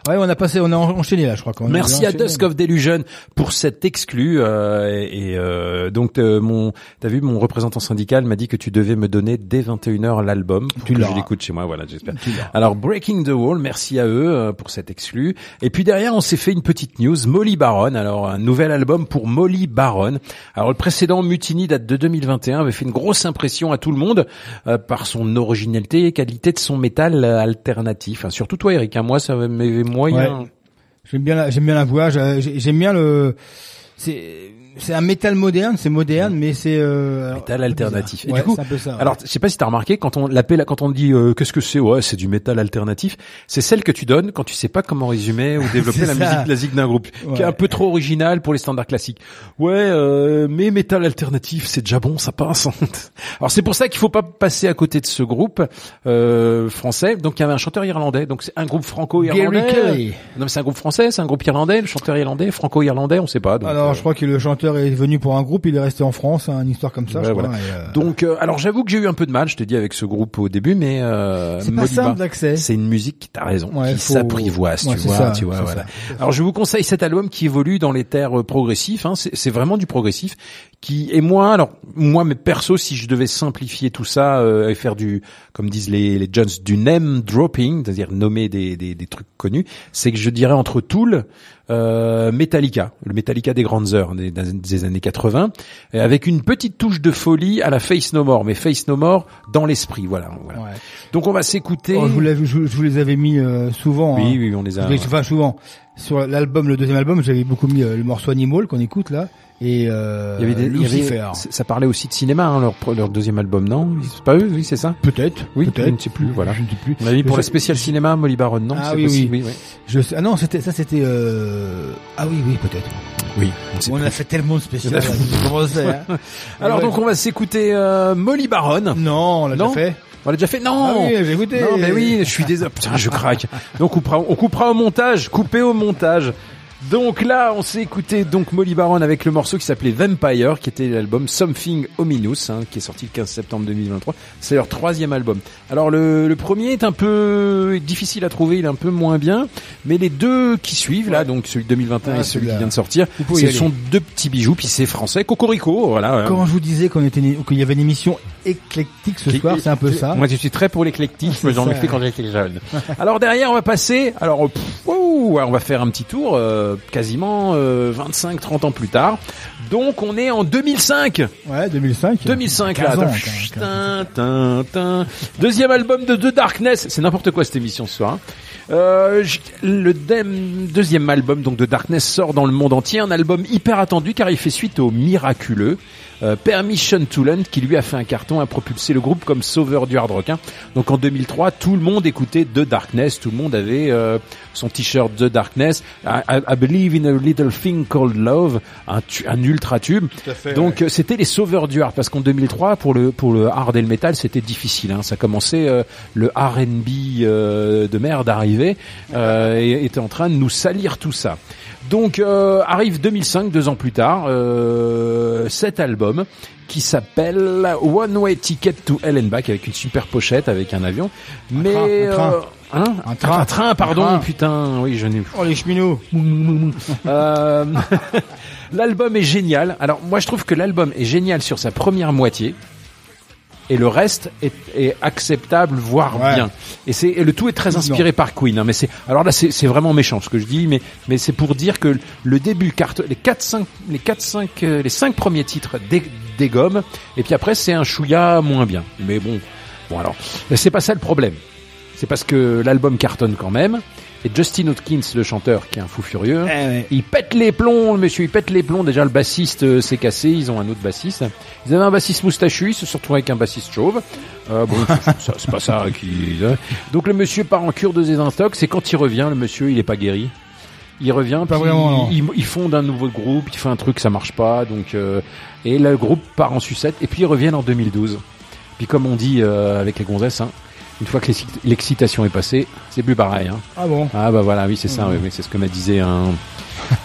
Ouais, on a passé, on a enchaîné là, je crois. qu'on Merci à. Dusk of Delusion pour cet exclu euh, et, et, euh, donc euh, mon t'as vu mon représentant syndical m'a dit que tu devais me donner dès 21h l'album pour Tu que je l'écoute chez moi voilà j'espère. Alors Breaking the Wall merci à eux euh, pour cet exclu et puis derrière on s'est fait une petite news Molly Baron alors un nouvel album pour Molly Baron. Alors le précédent Mutiny date de 2021 avait fait une grosse impression à tout le monde euh, par son originalité et qualité de son métal euh, alternatif surtout toi Eric hein. moi ça m'avait moyen Ouais. J'aime bien, la, j'aime bien la voix. j'ai- j'ai- J'aime bien le. C'est, c'est un métal moderne, c'est moderne, mais c'est. Euh, Métal alternatif. Et Ouais, du coup, un peu ça. ouais. Alors, je sais pas si t'as remarqué quand on l'appelle, quand on dit euh, qu'est-ce que c'est, ouais, c'est du métal alternatif. C'est celle que tu donnes quand tu sais pas comment résumer ou développer la ça. musique classique d'un groupe, qui est un peu trop original pour les standards classiques. Ouais, euh, mais métal alternatif, c'est déjà bon, ça passe. Alors c'est pour ça qu'il faut pas passer à côté de ce groupe euh, français. Donc il y avait un chanteur irlandais. Donc c'est un groupe franco-irlandais. Non, mais c'est un groupe français, c'est un groupe irlandais, le chanteur irlandais, franco-irlandais, on sait pas. Donc, Alors, euh, je crois que le chanteur est venu pour un groupe, il est resté en France, hein, une histoire comme ça. Ouais, je voilà. crois, et, euh, Donc, euh, alors j'avoue que j'ai eu un peu de mal, je te dis, avec ce groupe au début, mais euh, c'est pas simple d'accès. c'est une musique qui, t'as raison, Ouais, qui faut- s'apprivoise, Ouais, tu vois, ça, tu vois, voilà. ça. Alors je vous conseille cet album qui évolue dans les terres euh, progressifs. Hein, c'est vraiment du progressif. Qui et moi, alors moi, mais perso, si je devais simplifier tout ça euh, et faire du, comme disent les, les Jones, du name dropping, c'est-à-dire nommer des, des, des trucs connus, c'est que je dirais entre Tool, euh, Metallica, le Metallica des grandes heures des, des années 80, euh, avec une petite touche de folie à la Face No More, mais Face No More dans l'esprit, voilà. voilà. Ouais. Donc on va s'écouter. Oh, je, vous l'avais- je, je vous les avais mis euh, souvent. oui, hein. oui, on les a. Je les- Enfin, souvent. Sur l'album, le deuxième album, j'avais beaucoup mis euh, le morceau Animal qu'on écoute là et euh, Il y avait des, il y avait- Lucifer. ça parlait aussi de cinéma, hein, leur, deuxième album, non? C'est pas eux, oui, c'est ça? Peut-être. Oui, peut-être. je ne sais plus, voilà. Je ne sais plus. On a mis pour le spécial cinéma, Molly Baron, non? Ah oui, possible, oui. oui, Je sais- ah non, c'était ça, c'était euh... ah oui, oui, peut-être. oui. on a fait tellement de c'est, hein. Alors donc on va s'écouter euh, Molly Baron. Non, on l'a déjà fait. On l'a déjà fait? Non Ah oui, j'ai écouté. Non, mais oui, je suis désolé. Putain, je craque. Donc, on coupera, on coupera au montage, coupé au montage. Donc là, on s'est écouté donc Molly Baron avec le morceau qui s'appelait Vampire, qui était l'album Something Ominous, hein, qui est sorti le 15 septembre 2023. C'est leur troisième album. Alors le, le premier est un peu difficile à trouver, il est un peu moins bien, mais les deux qui suivent là, donc celui de 2021 Ah, et celui qui vient de sortir, ce sont deux petits bijoux, puis c'est français, Cocorico, voilà. Quand je vous disais qu'on était qu'il y avait une émission éclectique ce soir, c'est un peu ça. Moi, je suis très pour l'éclectisme, j'en ai fait quand j'étais jeune. alors derrière, on va passer. Alors, pff, ouh, on va faire un petit tour, euh, quasiment 25-30 ans plus tard. Donc, on est en 2005. Ouais, 2005. 2005 là. 15 ans, tin, tin, tin. Deuxième album de The Darkness. C'est n'importe quoi cette émission ce soir. hein. Euh, le deuxième album donc de Darkness sort dans le monde entier, un album hyper attendu car il fait suite au miraculeux euh, Permission to Land qui lui a fait un carton, a propulsé le groupe comme sauveur du hard rock. hein. Donc en 2003, tout le monde écoutait The Darkness, tout le monde avait euh, son t-shirt The Darkness, I, Believe in a Little Thing Called Love, un, ultra tube. Donc euh, c'était les sauveurs du hard parce qu'en 2003 pour le pour le hard et le metal c'était difficile. Hein. Ça commençait euh, le R&B de merde arrivait euh, et était en train de nous salir tout ça. Donc euh, arrive 2005, deux ans plus tard, euh, cet album qui s'appelle One Way Ticket to Hell and Back avec une super pochette avec un avion. Mais train, un train. euh, Hein Un train. Un train, pardon, Un train. putain. Oui, je n'ai. Oh les cheminots. Euh, l'album est génial. Alors moi je trouve que l'album est génial sur sa première moitié. Et le reste est, est acceptable, voire Ouais. bien. Et c'est le tout est très Non. inspiré par Queen. hein, mais c'est alors là c'est vraiment méchant ce que je dis, mais mais c'est pour dire que le début carte les quatre cinq les quatre cinq euh, les cinq premiers titres dé, dégomment et puis après c'est un chouïa moins bien. Mais bon bon alors c'est pas ça le problème. C'est parce que l'album cartonne quand même. Et Justin Hawkins, le chanteur, qui est un fou furieux, il pète les plombs, le monsieur, il pète les plombs. Déjà, le bassiste euh, s'est cassé, ils ont un autre bassiste. Ils avaient un bassiste moustachu, ils se sont retrouvés avec un bassiste chauve. Euh, bon, c'est pas ça qui... hein. Donc le monsieur part en cure de désintox, et quand il revient, le monsieur, il est pas guéri. Il revient, Pas vraiment, il, il fonde un nouveau groupe, il fait un truc, ça marche pas, donc euh, et le groupe part en sucette, et puis ils reviennent en 2012. Puis comme on dit euh, avec les gonzesses, hein, une fois que l'exci- l'excitation est passée, c'est plus pareil. Hein. Ah bon? Ah bah voilà, oui c'est ça, oui, oui, c'est ce que m'a disait un,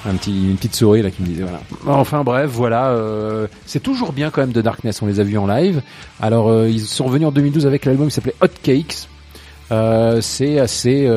un petit, une petite souris là qui me disait voilà. Enfin bref, voilà, euh, c'est toujours bien quand même de Darkness, on les a vus en live. Alors euh, ils sont revenus en 2012 avec l'album qui s'appelait Hot Cakes. Euh, c'est assez,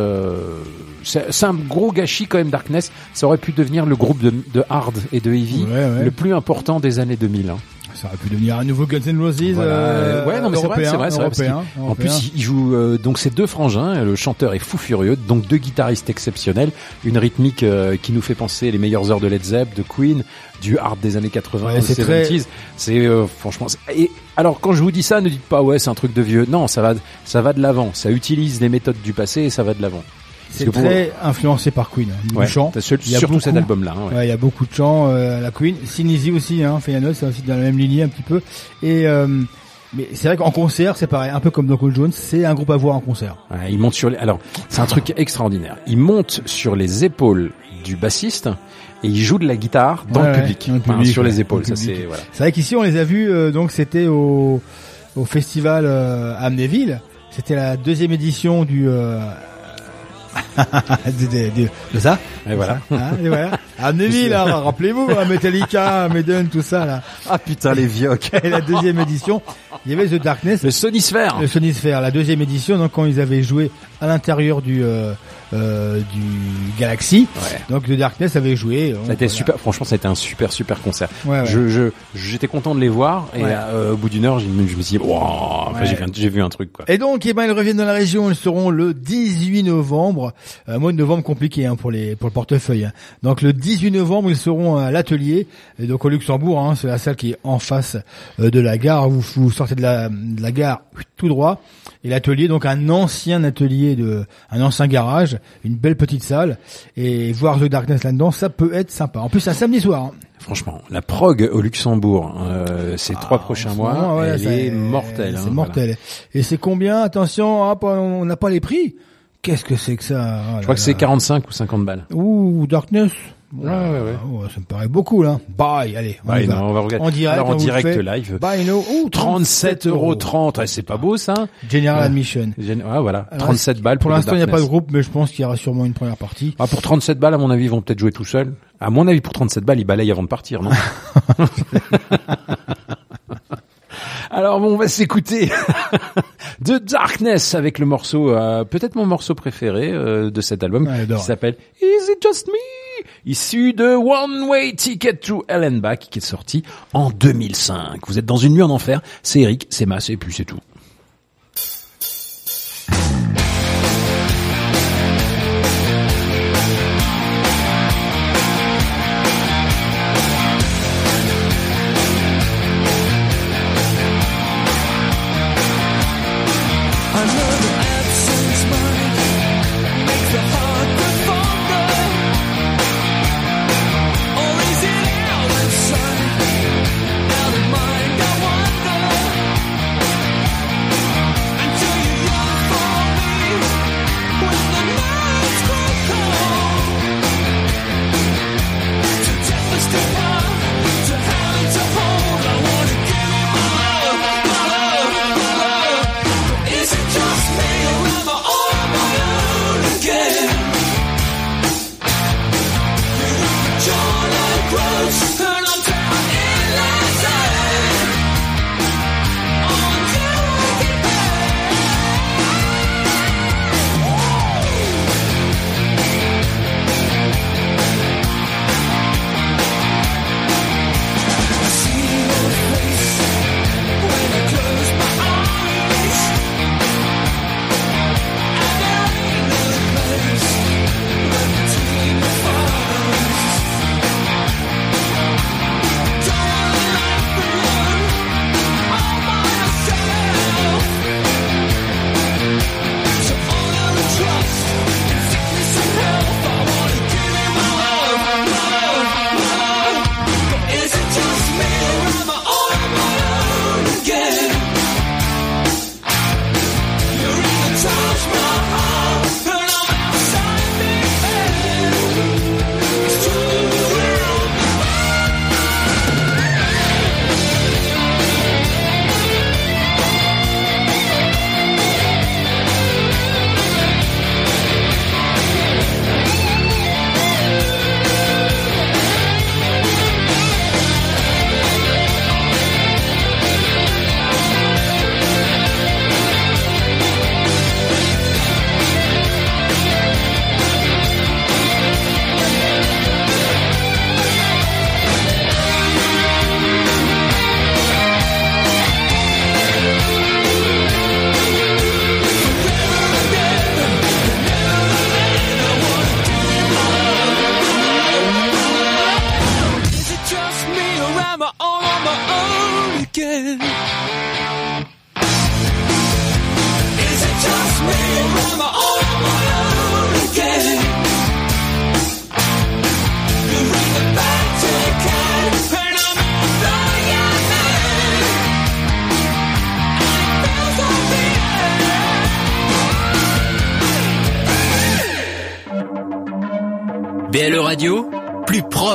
c'est c'est un gros gâchis quand même Darkness. Ça aurait pu devenir le groupe de, de hard et de heavy Ouais, ouais. le plus important des années 2000. hein. Ça aurait pu devenir un nouveau Guns N' Roses. Voilà. euh, ouais, non, mais c'est vrai, européen, c'est vrai, c'est vrai, européen, qu'il- En européen. plus, il joue euh, donc ces deux frangins. Le chanteur est fou furieux, donc deux guitaristes exceptionnels, une rythmique euh, qui nous fait penser les meilleures heures de Led Zepp, de Queen, du hard des années 80, Ouais, c'est très- 70s. C'est euh, franchement. Et alors, quand je vous dis ça, ne dites pas ouais, c'est un truc de vieux. Non, ça va, ça va de l'avant. Ça utilise les méthodes du passé et ça va de l'avant. C'est pour- très influencé par Queen. hein, Du Ouais, chant. t'as sur- Il y a surtout beaucoup- cet album-là. hein, ouais. Ouais, il y a beaucoup de chants, euh, la Queen, Sinisi aussi, hein, Feyenoord, c'est aussi dans la même lignée un petit peu. Et euh, mais c'est vrai qu'en concert, c'est pareil, un peu comme Uncle Jones, c'est un groupe à voir en concert. Ouais, il monte sur les. Alors, c'est un truc extraordinaire. Il monte sur les épaules du bassiste et il joue de la guitare dans Ouais, le public, dans le Enfin, public, sur les épaules. le Ça c'est voilà. C'est vrai qu'ici on les a vus, euh, donc c'était au au festival euh, à Amnéville. C'était la deuxième édition du euh, de, de- de- de ça. Et voilà. Hein, et voilà. Amnéville, hein, rappelez-vous, hein, Metallica, Maiden, tout ça là. Ah putain les vioques. Et la deuxième édition, il y avait The Darkness, Le Sonisphere. le Sony Sphere, la deuxième édition, donc quand ils avaient joué à l'intérieur du euh, euh, du Galaxy, Ouais. donc The Darkness avait joué. Ça a été super. Franchement, ça a été un super super concert. Ouais, ouais. Je je j'étais content de les voir et euh, au bout d'une heure, je me suis dit, wow, enfin, Ouais. j'ai vu un- j'ai vu un truc quoi. Et donc, eh ben, ils reviennent dans la région. Ils seront le 18 novembre. Un mois de novembre compliqué hein, pour les pour le portefeuille. hein. Donc le 18 novembre, ils seront à l'atelier. Et donc au Luxembourg, hein, c'est la salle qui est en face euh, de la gare. Vous, vous sortez de la, de la gare tout droit. Et l'atelier, donc un ancien atelier de, un ancien garage, une belle petite salle. Et voir The Darkness là-dedans, ça peut être sympa. En plus, c'est un samedi soir. hein. Franchement, la prog au Luxembourg, euh, ces trois Ah, prochains mois, moment, ouais, elle c'est- est mortelle. C'est hein, mortel. Et c'est combien? Attention, hop, on n'a pas les prix. Qu'est-ce que c'est que ça? Oh Je crois que c'est 45 ou 50 balles. Ouh, Darkness. Ouais, ouais, ouais. Oh, ça me paraît beaucoup là. Bye, allez. On, Ouais, y va. non, on va regarder. En direct, Alors, en direct live. Buy no. Ouh, 37 euros 30. Ouais, c'est pas beau ça General Ouais. admission. Ouais, voilà. Alors, 37 balles Pour pour, l'instant, il n'y a pas de groupe, mais je pense qu'il y aura sûrement une première partie. Ah, pour 37 balles, à mon avis, ils vont peut-être jouer tout seuls. À mon avis, pour 37 balles, ils balayent avant de partir, non Alors bon, on va s'écouter The Darkness avec le morceau, euh, peut-être mon morceau préféré euh, de cet album, Ouais, qui s'appelle Is It Just Me? Issu de One Way Ticket to Hell and Back, qui est sorti en 2005. Vous êtes dans une nuit en enfer, c'est Eric, c'est Mass, et puis c'est tout.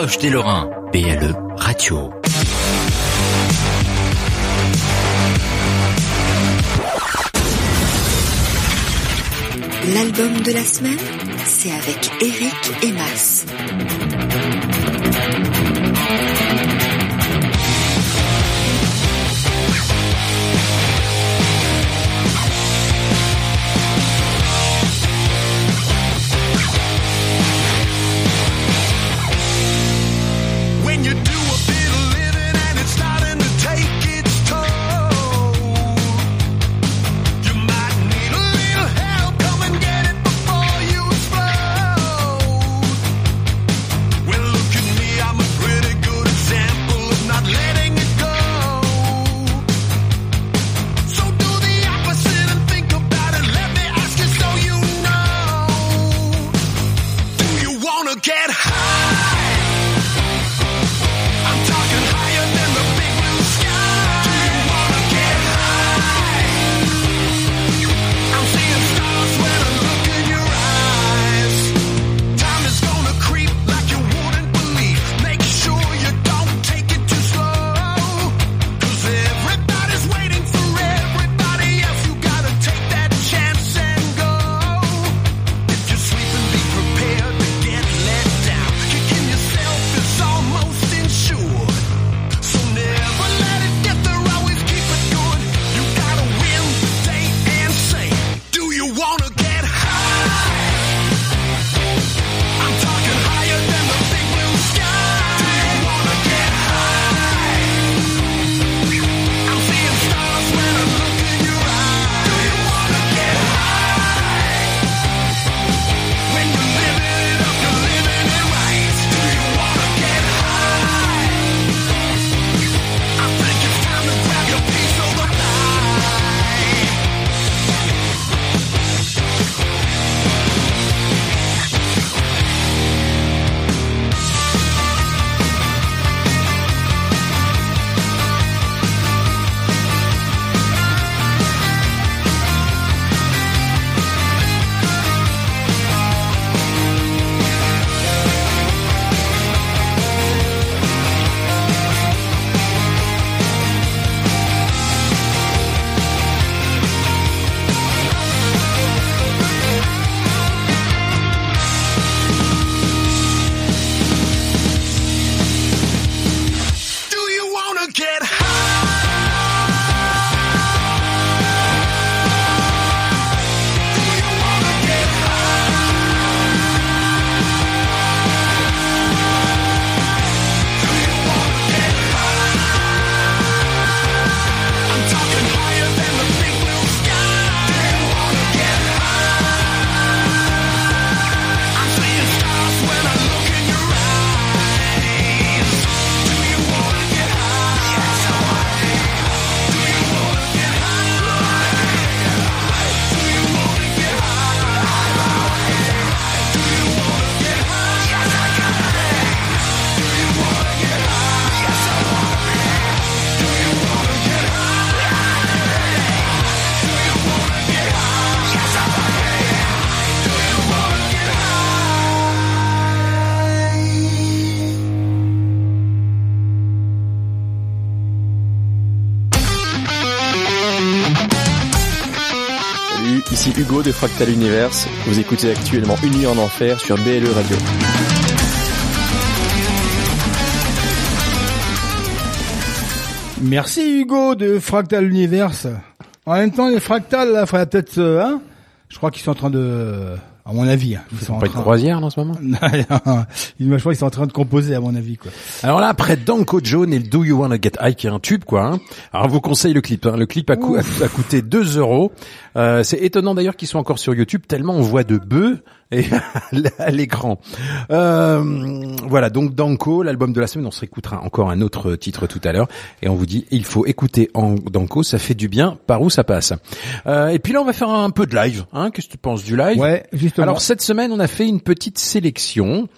cloche des Lorrains, BLE Radio. L'album de la semaine, c'est avec Fractal Universe. Vous écoutez actuellement Une nuit en enfer sur BLE Radio. Merci Hugo de Fractal Universe. En même temps, les fractales, là, faudrait peut-être, euh, hein? Je crois qu'ils sont en train de à mon avis. Hein. Ils, ils sont, pas croisière en ce moment? Ils me crois qu'ils sont en train de composer à mon avis quoi. Alors là après Danko Jones et Do You Wanna Get High qui est un tube quoi. Hein. Alors on vous conseille le clip. Hein. Le clip a, coûté 2 euros. Euh, c'est étonnant d'ailleurs qu'ils soient encore sur YouTube tellement on voit de bœufs et à l'écran. Euh, voilà, donc Danko, l'album de la semaine, on se réécoutera encore un autre titre tout à l'heure, et on vous dit, il faut écouter Danko, ça fait du bien, par où ça passe. Euh, et puis là, on va faire un peu de live, hein, qu'est-ce que tu penses du live? Ouais, justement. Alors cette semaine, on a fait une petite sélection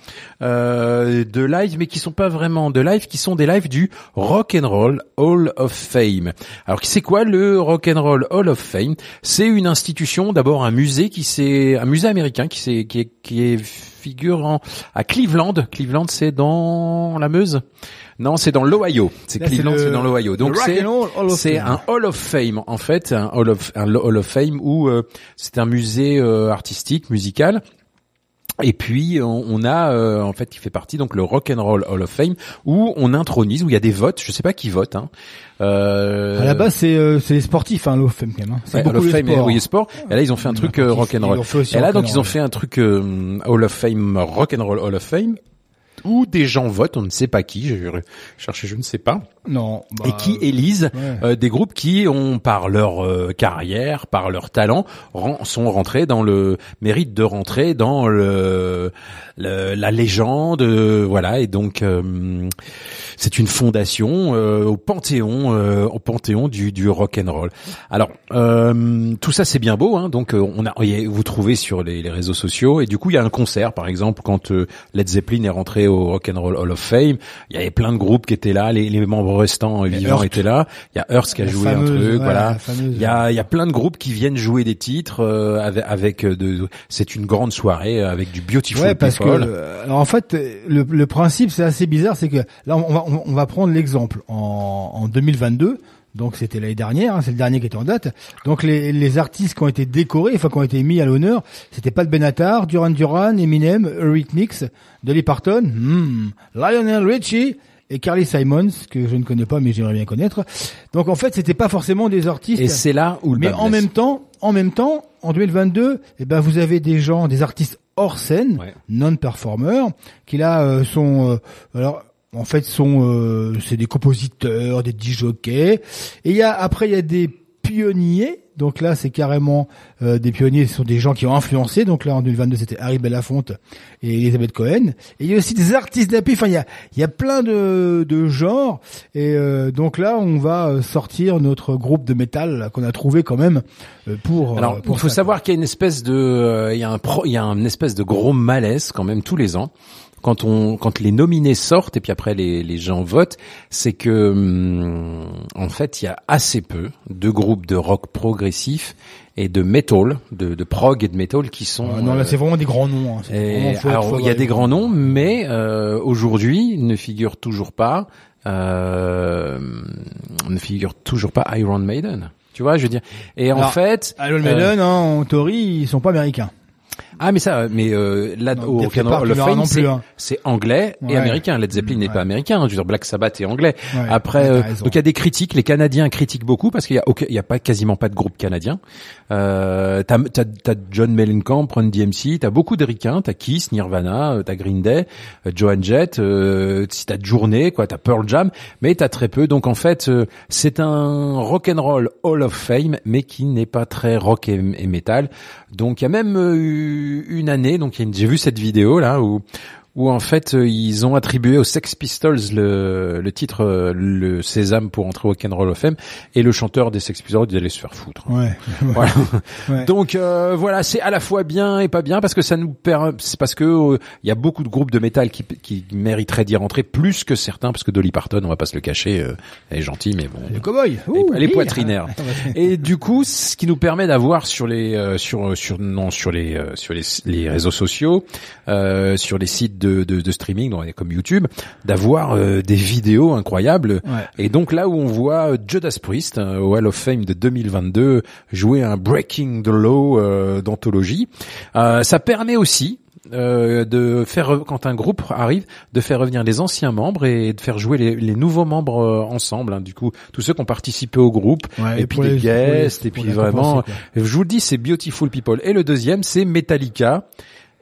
euh, de live, mais qui sont pas vraiment de live, qui sont des lives du Rock and Roll Hall of Fame. Alors c'est quoi le Rock and Roll Hall of Fame? C'est une institution, d'abord un musée qui s'est, un musée américain qui s'est qui est, qui est figurant à Cleveland. Cleveland, c'est dans la Meuse. Non, c'est dans l'Ohio. C'est Cleveland, le- c'est dans l'Ohio. Donc c'est c'est un Hall of Fame en fait, un Hall of un Hall of Fame où euh, c'est un musée euh, artistique, musical. Et puis on, a euh, en fait qui fait partie donc le Rock and Roll Hall of Fame où on intronise où il y a des votes. Je sais pas qui vote. Hein. Euh, À la base, c'est euh, c'est les sportifs, hein, l'OFM quand même. hein. C'est Ouais, Hall of Fame et sport. oui, le sport. Et là, ils ont fait un truc euh, rock and roll. Et là, donc, ils ont fait un truc euh, Hall of Fame, rock and roll Hall of Fame, où des gens votent, on ne sait pas qui, j'ai cherché, je ne sais pas, Non. bah, et qui élisent ouais. euh, des groupes qui ont, par leur euh, carrière, par leur talent, ren- sont rentrés dans le mérite de rentrer dans le, le- la légende, euh, voilà. Et donc, c'est une fondation au panthéon, au panthéon du, du rock and roll. Alors, tout ça c'est bien beau, hein, donc on a, vous trouvez sur les, les réseaux sociaux, et du coup il y a un concert, par exemple, quand Led Zeppelin est rentré au Rock and Roll Hall of Fame, il y avait plein de groupes qui étaient là, les, les membres restants euh, vivants étaient là, il y a Hearst qui a La joué fameuse, un truc, ouais, voilà, il y a, il y a plein de groupes qui viennent jouer des titres euh, avec, avec euh, de, c'est une grande soirée euh, avec du beautiful Ouais, parce people. euh, alors en fait le, le principe c'est assez bizarre, c'est que là on va on va prendre l'exemple. En, en 2022. Donc c'était l'année dernière, hein, c'est le dernier qui était en date. Donc les, les artistes qui ont été décorés, enfin qui ont été mis à l'honneur, c'était Pat Benatar, Duran Duran, Eminem, Eurythmics, Dolly Parton, hmm, Lionel Richie et Carly Simons que je ne connais pas mais j'aimerais bien connaître. Donc en fait c'était pas forcément des artistes. Et c'est là où le Mais en blesse. même temps, en même temps, en 2022, eh ben vous avez des gens, des artistes hors scène, Ouais. non-performeurs, qui là euh, sont, euh, alors en fait sont, euh, c'est des compositeurs, des disjockeys. Et il y a après il y a des pionniers. Donc là, c'est carrément euh, des pionniers, ce sont des gens qui ont influencé. Donc là, en 2022, c'était Harry Belafonte et Elisabeth Cohen. Et il y a aussi des artistes d'appui. Enfin, il y a, il y a plein de, de genres. Et euh, donc là, on va euh, sortir notre groupe de métal qu'on a trouvé quand même euh, pour. Alors, euh, pour il faut ça. savoir qu'il y a une espèce de, euh, il y a un pro, il y a un espèce de gros malaise quand même tous les ans quand on, quand les nominés sortent et puis après les, les gens votent, c'est que hum, en fait il y a assez peu de groupes de rock progressif et de metal, de, de prog et de metal qui sont. Ah, non, là, euh, c'est vraiment des grands noms. hein. Et alors, il y a des grands noms, mais euh, aujourd'hui ne figure toujours pas, euh, ne figure toujours pas Iron Maiden. Tu vois, je veux dire. Et en fait, Iron euh, Maiden, hein, en théorie, ils sont pas américains. Ah mais ça, mais euh, là Non, au of verras Fame, c'est hein. c'est anglais et Ouais. américain. Led Zeppelin n'est Ouais. pas américain. Je veux dire, Black Sabbath est anglais. Ouais. Après, euh, donc il y a des critiques. Les Canadiens critiquent beaucoup parce qu'il y a il y a pas quasiment pas de groupe canadien. Euh, t'as t'as t'as John Mellencamp, Run DMC, t'as beaucoup de ricains, t'as Kiss, Nirvana, euh, t'as Green Day, euh, Joan Jett, euh, si t'as Journée, quoi, t'as Pearl Jam, mais t'as très peu. Donc en fait, euh, c'est un rock and roll Hall of Fame, mais qui n'est pas très rock et, et metal. Donc il y a même eu une année, donc j'ai vu cette vidéo là où où en fait euh, ils ont attribué aux Sex Pistols le, le titre euh, le Sésame pour entrer au Rock and Roll of Fame et le chanteur des Sex Pistols il allait se faire foutre. Ouais. Voilà. Ouais. Donc euh, voilà, c'est à la fois bien et pas bien parce que ça nous permet, c'est parce que euh, il y a beaucoup de groupes de métal qui, qui mériteraient d'y rentrer plus que certains parce que Dolly Parton, on va pas se le cacher, euh, elle est gentille mais bon. Le cowboy. Elle elle est poitrinaire. Et du coup, ce qui nous permet d'avoir sur les euh, sur sur non sur les euh, sur les, les réseaux sociaux, euh, sur les sites de, de, de streaming comme YouTube, d'avoir euh, des vidéos incroyables. Ouais. Et donc là où on voit euh, Judas Priest euh, au Hall of Fame de 2022 jouer un Breaking the Law euh, d'anthologie, euh, ça permet aussi euh, de faire re- quand un groupe arrive de faire revenir les anciens membres et de faire jouer les, les nouveaux membres euh, ensemble hein. du coup tous ceux qui ont participé au groupe Ouais, et puis les- guests et puis vraiment je vous le dis c'est Beautiful People et le deuxième c'est Metallica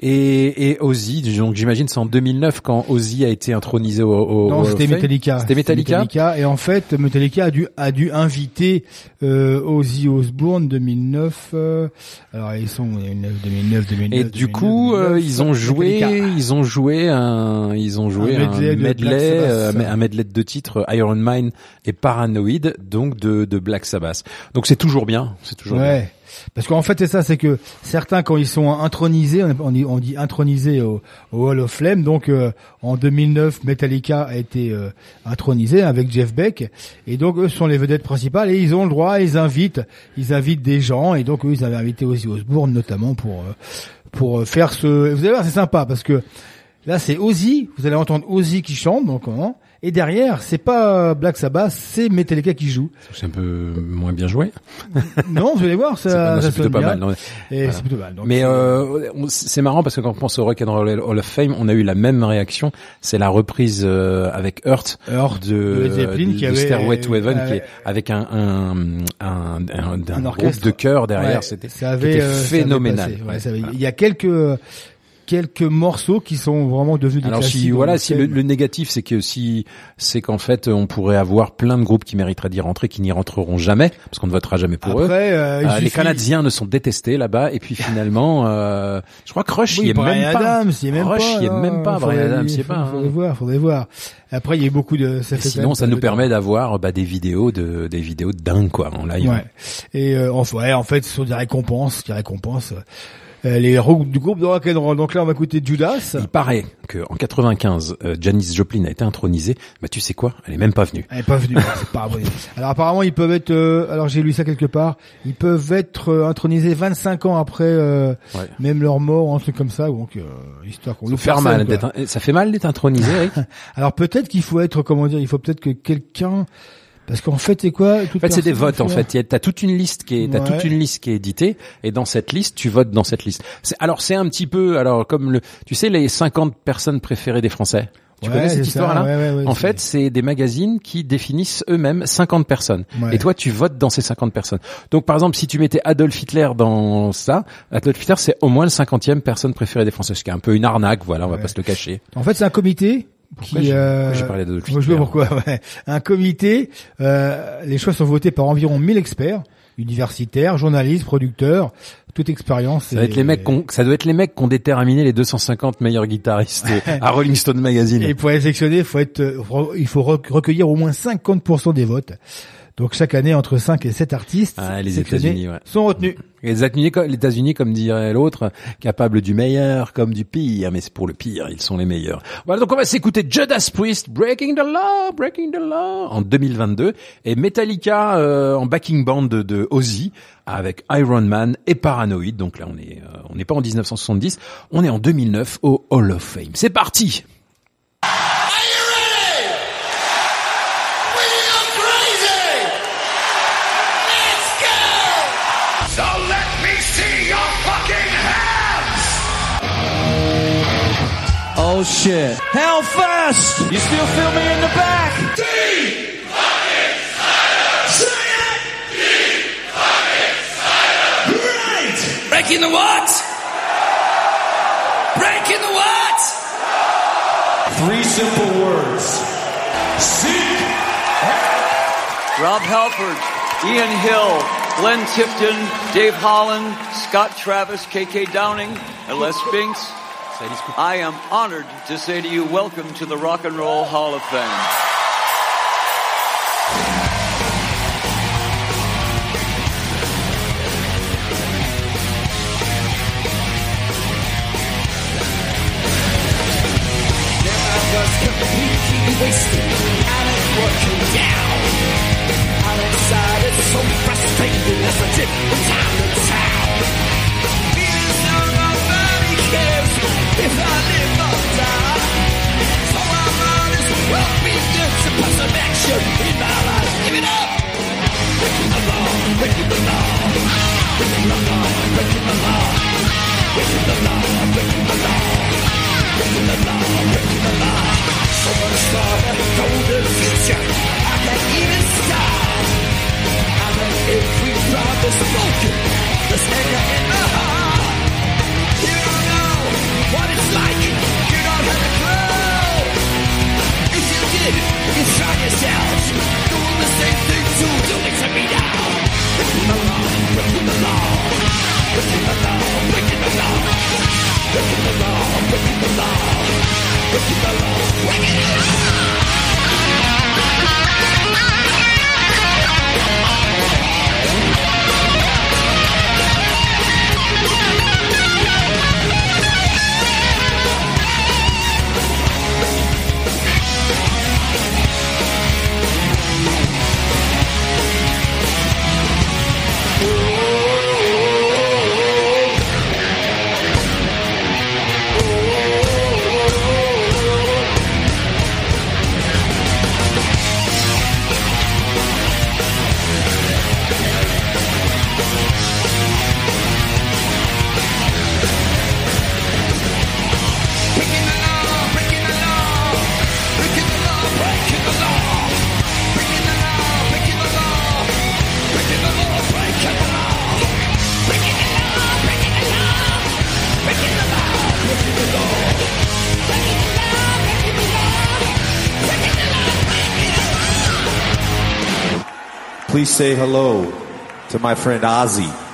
et, et Ozzy donc j'imagine c'est en 2009 quand Ozzy a été intronisé au, au Non, c'était. Metallica. c'était Metallica, Et en fait, Metallica a dû a dû inviter euh, Ozzy Osbourne 2009. euh, alors ils sont 2009, 2009, 2009. Et du coup, euh, ils ont joué, ils ont joué un, ils ont joué Un un medley medley, de euh, un medley de deux titres, Iron Mine et Paranoid, donc de, de Black Sabbath. Donc c'est toujours bien, c'est toujours bien. Parce qu'en fait, c'est ça, c'est que certains, quand ils sont intronisés, on dit, on dit intronisés au, au Hall of Fame, donc euh, en 2009, Metallica a été euh, intronisé avec Jeff Beck, et donc eux sont les vedettes principales, et ils ont le droit, ils invitent, ils invitent des gens, et donc eux, ils avaient invité Ozzy Osbourne notamment pour euh, pour euh, faire ce... Vous allez voir, c'est sympa, parce que là, c'est Ozzy, vous allez entendre Ozzy qui chante, donc hein, et derrière, c'est pas Black Sabbath, c'est Metallica qui joue. C'est un peu moins bien joué. Non, vous allez voir, ça, C'est pas- plutôt pas mal. Voilà. plutôt mal. donc, Mais euh, euh, c'est marrant parce que quand on pense au Rock and Roll Hall of Fame, on a eu la même réaction. C'est la reprise euh, avec Hurt, Hurt de, Zeppelin qui de avait- Stairway to Heaven, euh, qui est avec un un un, un, un groupe orchestre. de chœur derrière. Ouais, C'était avait, euh, phénoménal. passé, ouais, Ouais, ça avait-. Il y a quelques quelques morceaux qui sont vraiment devenus des Alors classiques. si voilà, si le, le négatif c'est que si c'est qu'en fait on pourrait avoir plein de groupes qui mériteraient d'y rentrer qui n'y rentreront jamais parce qu'on ne votera jamais pour eux. Euh, il Euh, les Canadiens ne sont détestés là-bas et puis finalement euh, je crois que Rush Oui, y est Brian même pas. Adams, il est même Rush pas. y est même pas. Brian Adams y est pas. hein. Faudrait voir, faudrait voir. Après, il y a beaucoup de. Ça Et fait quand sinon, ça nous permet d'avoir bah, des vidéos de des vidéos de dingue quoi en live. Ouais. Et euh, enfin, ouais, en fait, ce sont des récompenses, des récompenses. Euh, les ro- du groupe de rock and roll. Donc là, on va écouter Judas. Il paraît que en 95, euh, Janis Joplin a été intronisée. Bah tu sais quoi? Elle est même pas venue. Elle est pas venue, c'est pas vrai. Alors apparemment ils peuvent être, euh, alors j'ai lu ça quelque part, ils peuvent être euh, intronisés 25 ans après euh, Ouais. même leur mort, un truc comme ça, donc euh, histoire qu'on Ça mal un- ça fait mal d'être intronisé. Alors peut-être qu'il faut être, comment dire, il faut peut-être que quelqu'un, parce qu'en fait c'est quoi En fait, c'est des votes. En fait, t'as toute une liste qui est, t'as toute une liste qui est éditée, et dans cette liste, tu votes dans cette liste. Alors, c'est un petit peu, alors comme le, tu sais, les 50 personnes préférées des Français. Tu Ouais, connais cette histoire-là ouais, ouais, ouais, En fait, c'est des magazines qui définissent eux-mêmes 50 personnes. Et toi, tu votes dans ces 50 personnes. Donc, par exemple, si tu mettais Adolf Hitler dans ça, Adolf Hitler, c'est au moins le 50e personne préférée des Français. Ce qui est un peu une arnaque, voilà, on va pas se le cacher. En fait c'est un comité Pourquoi qui, j'ai- euh, j'ai parlé moi, je sais Hitler pas pourquoi, ouais. Un comité, euh, les choix sont votés par environ 1000 experts, universitaires, journalistes, producteurs, toute expérience. Ça doit être les mecs qu'on, ça doit être les mecs qui ont déterminé les 250 meilleurs guitaristes à Rolling Stone Magazine. Et pour faut être, euh, il faut rec- recueillir au moins 50% des votes. Donc chaque année, entre 5 et 7 artistes Ah, les États-Unis, ouais. sont retenus. Les États-Unis, les États-Unis, comme dirait l'autre, capables du meilleur comme du pire, mais c'est pour le pire, ils sont les meilleurs. Voilà, donc on va s'écouter Judas Priest, Breaking the Law, Breaking the Law, en 2022, et Metallica euh, en backing band de, de Ozzy avec Iron Man et Paranoid. Donc là, on est, euh, on n'est pas en 1970, on est en 2009 au Hall of Fame. C'est parti. Oh shit. Hellfest! You still feel me in the back? Breaking the what? Breaking the what? Three simple words. Seek. Rob Halford, Ian Hill, Glenn Tipton, Dave Holland, Scott Travis, KK Downing, and Les Binks. I am honored to say to you, welcome to the Rock and Roll Hall of Fame. wasted and it's working down. I'm inside, it's so frustrating as a dip from town action in my life. Give it up! Breaking the law, breaking the law. Breaking the law, breaking the law. Breaking the law, say hello to my friend Ozzy.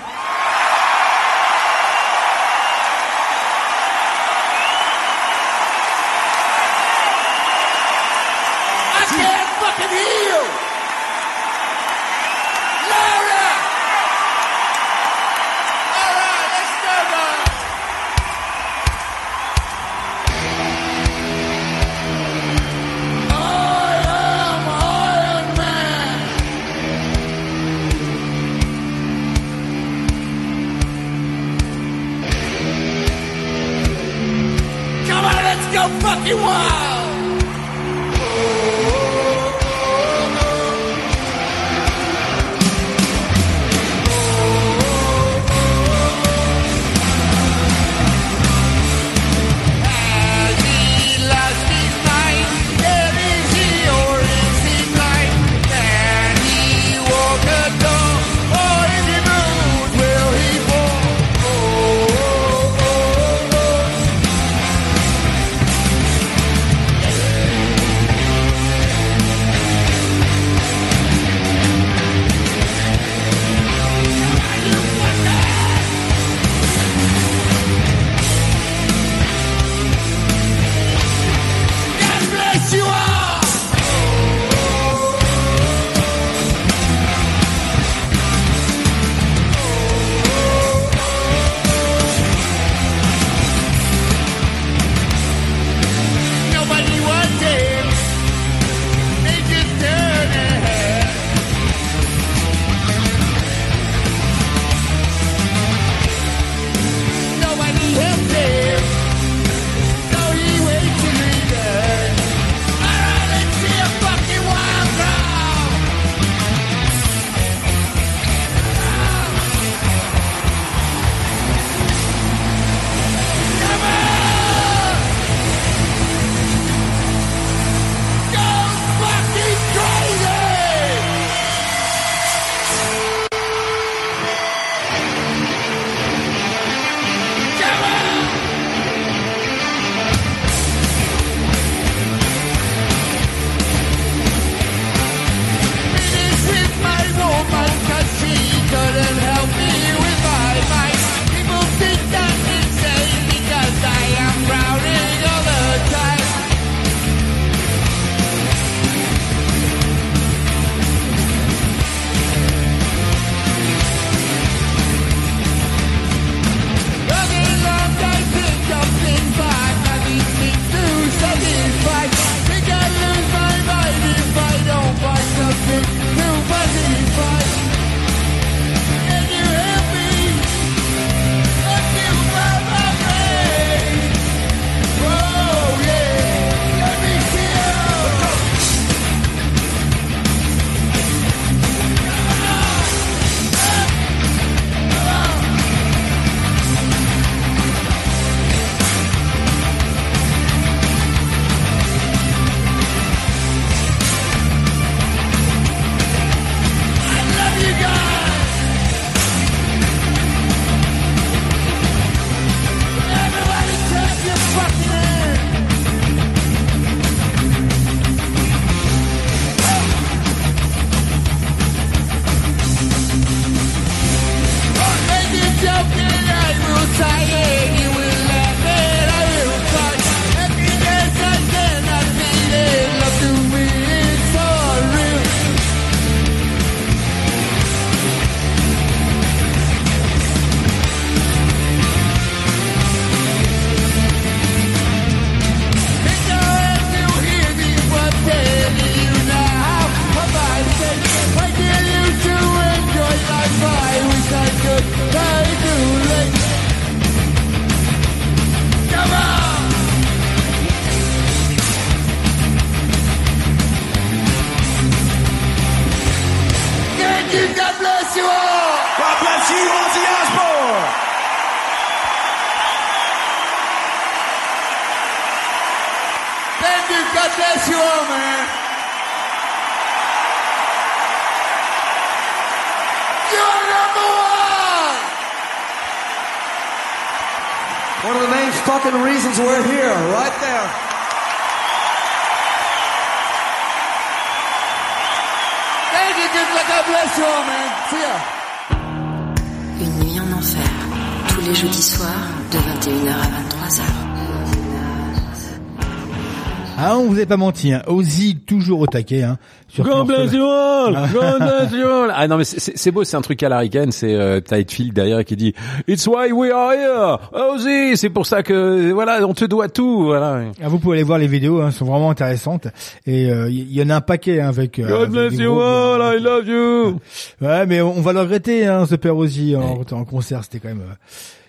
A pas menti, hein. Ozzy toujours au taquet, hein. Sur God bless you all, Ah. God bless you all. Ah non mais c'est- beau, c'est un truc à l'américaine, c'est euh, Tidefield derrière qui dit It's why we are here, Ozzy, c'est pour ça que voilà, on te doit tout, voilà. Ah, vous pouvez aller voir les vidéos, hein, elles sont vraiment intéressantes. Et euh, il y, y en a un paquet hein, avec. euh, God bless you all, I love you. Ouais, mais on va le regretter, hein, ce père Ozzy en, en concert, c'était quand même. euh,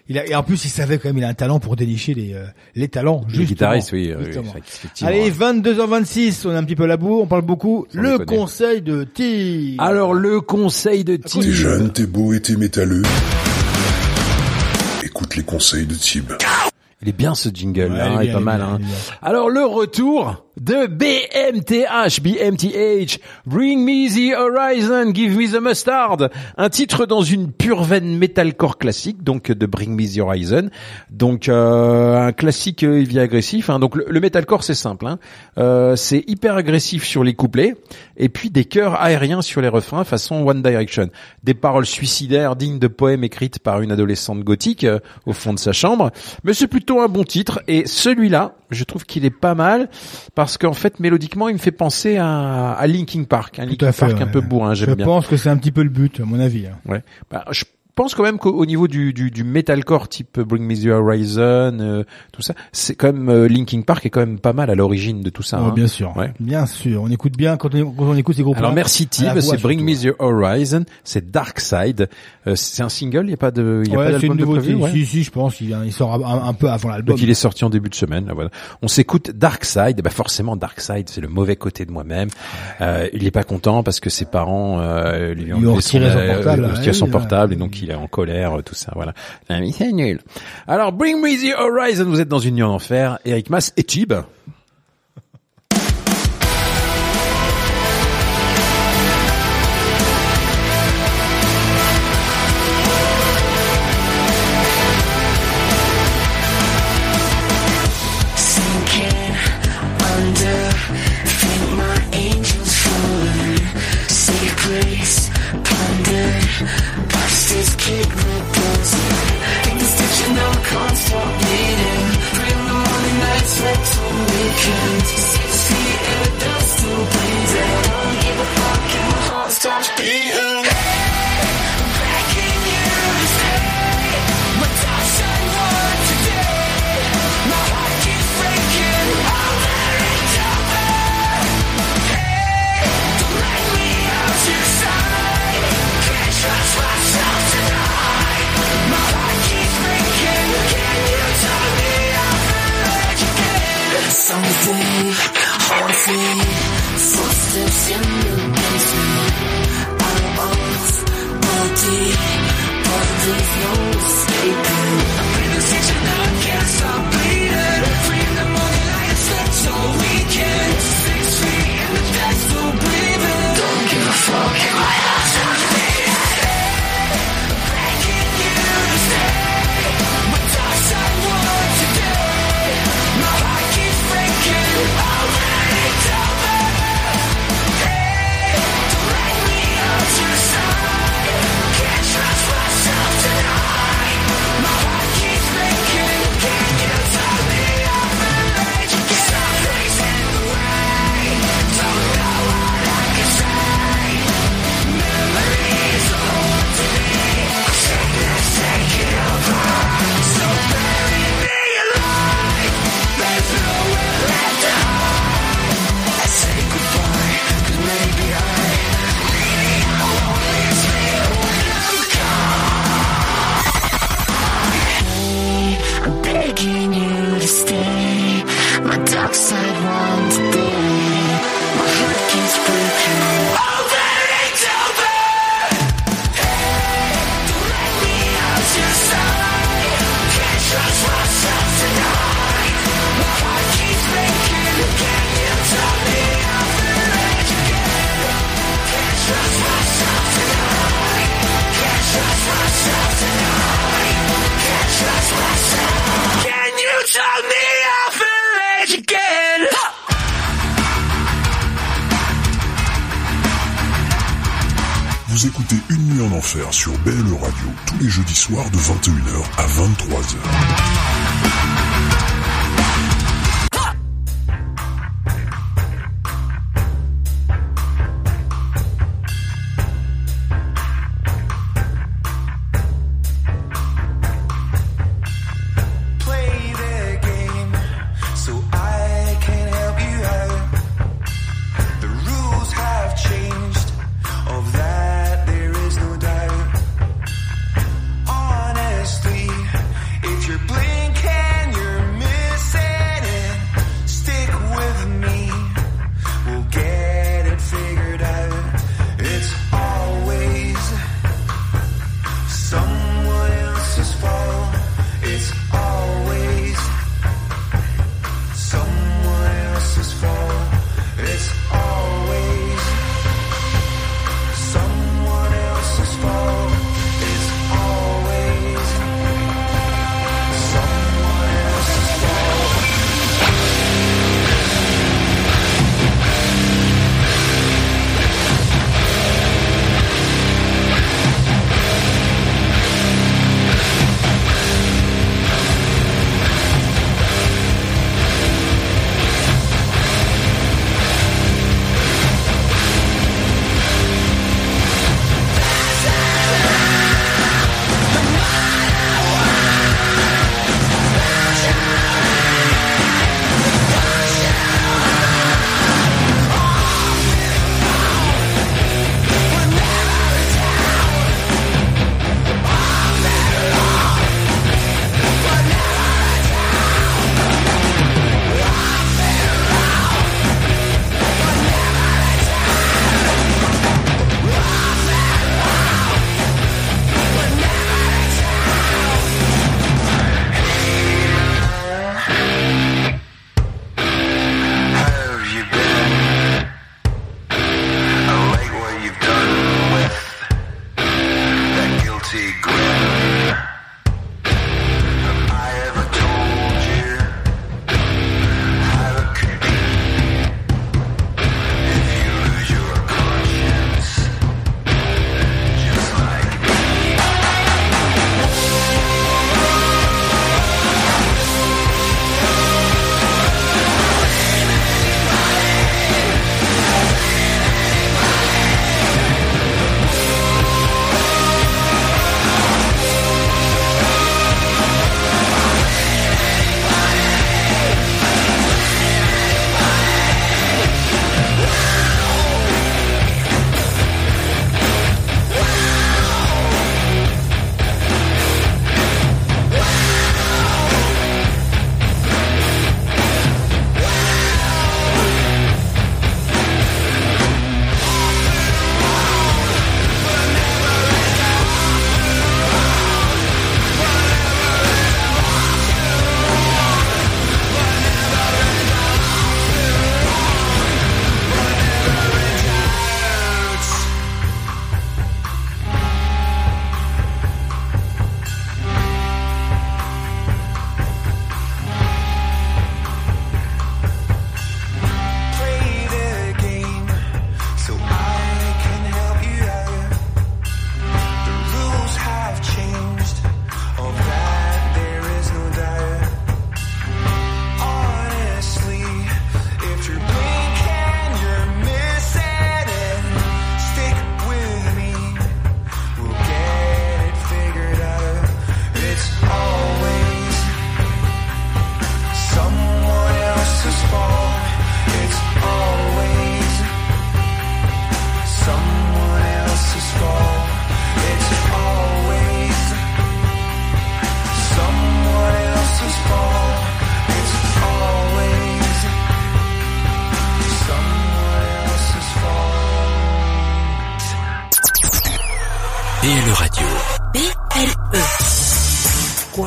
il a, et en plus, il savait quand même, il a un talent pour dénicher les, euh, les talents. Les justement. guitaristes, oui, oui, Justement. oui, effectivement. Allez, 22h26, on est un petit peu à la bourre, on parle beaucoup. Sans le déconner. conseil de T. Alors le conseil de T'es Tim. jeune, t'es beau et t'es métalleux. Écoute les conseils de Tib. Il est bien ce jingle Ouais, là, il est il est bien, pas il est mal. bien, hein. Alors le retour de BMTH, BMTH, Bring Me the Horizon, Give Me the Mustard, un titre dans une pure veine metalcore classique, donc de Bring Me the Horizon, donc euh, un classique euh, heavy agressif. Hein. Donc le, le metalcore c'est simple, hein. Euh, c'est hyper agressif sur les couplets et puis des chœurs aériens sur les refrains façon One Direction, des paroles suicidaires dignes de poèmes écrites par une adolescente gothique euh, au fond de sa chambre. Mais c'est plutôt un bon titre et celui-là, je trouve qu'il est pas mal parce qu'en fait mélodiquement il me fait penser à, à Linkin Park, un Linkin fait. Park un ouais. peu bourrin, Je j'aime bien. pense que c'est un petit peu le but, à mon avis. hein. Ouais. Bah, je pense quand même qu'au au niveau du, du, du metalcore type Bring Me the Horizon, euh, tout ça, c'est quand même euh, Linkin Park est quand même pas mal à l'origine de tout ça. Oh, hein. bien sûr, Ouais. bien sûr. On écoute bien quand on, quand on écoute ces groupes. Alors merci Tib, c'est Bring Me the Horizon, c'est Dark Side, Euh, c'est un single, il y a pas de, il y a pas Ouais, une d'album de prévu. ouais. Si, si, je pense. Il, il sort un, un peu avant l'album. Donc il est sorti en début de semaine. là, voilà. On s'écoute Dark Side. Bah forcément Dark Side, c'est le mauvais côté de moi-même. Euh, il est pas content parce que ses parents euh, lui ont, retiré son euh, portable, son portable et donc il est en colère, euh, tout ça. Voilà. C'est nul. Alors Bring Me the Horizon. Vous êtes dans une nuit en enfer. Eric Mas et Tib.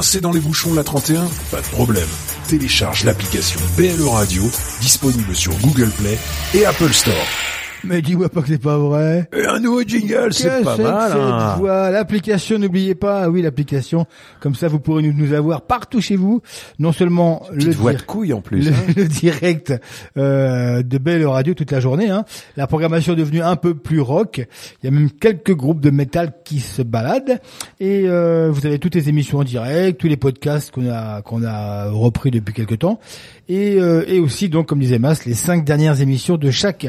coincé dans les bouchons la 31 Pas de problème. Télécharge l'application BLE Radio, disponible sur Google Play et Apple Store. Mais dis-moi pas que c'est pas vrai. Et un nouveau jingle, c'est pas mal. hein. voix L'application, n'oubliez pas, ah oui, l'application. Comme ça, vous pourrez nous, nous avoir partout chez vous. Non seulement le, voix de couille en plus. le, hein. le direct euh, de Belle Radio toute la journée. Hein. La programmation est devenue un peu plus rock. Il y a même quelques groupes de métal qui se baladent. Et euh, vous avez toutes les émissions en direct, tous les podcasts qu'on a qu'on a repris depuis quelques temps. Et, euh, et aussi, donc, comme disait Mas, les cinq dernières émissions de chaque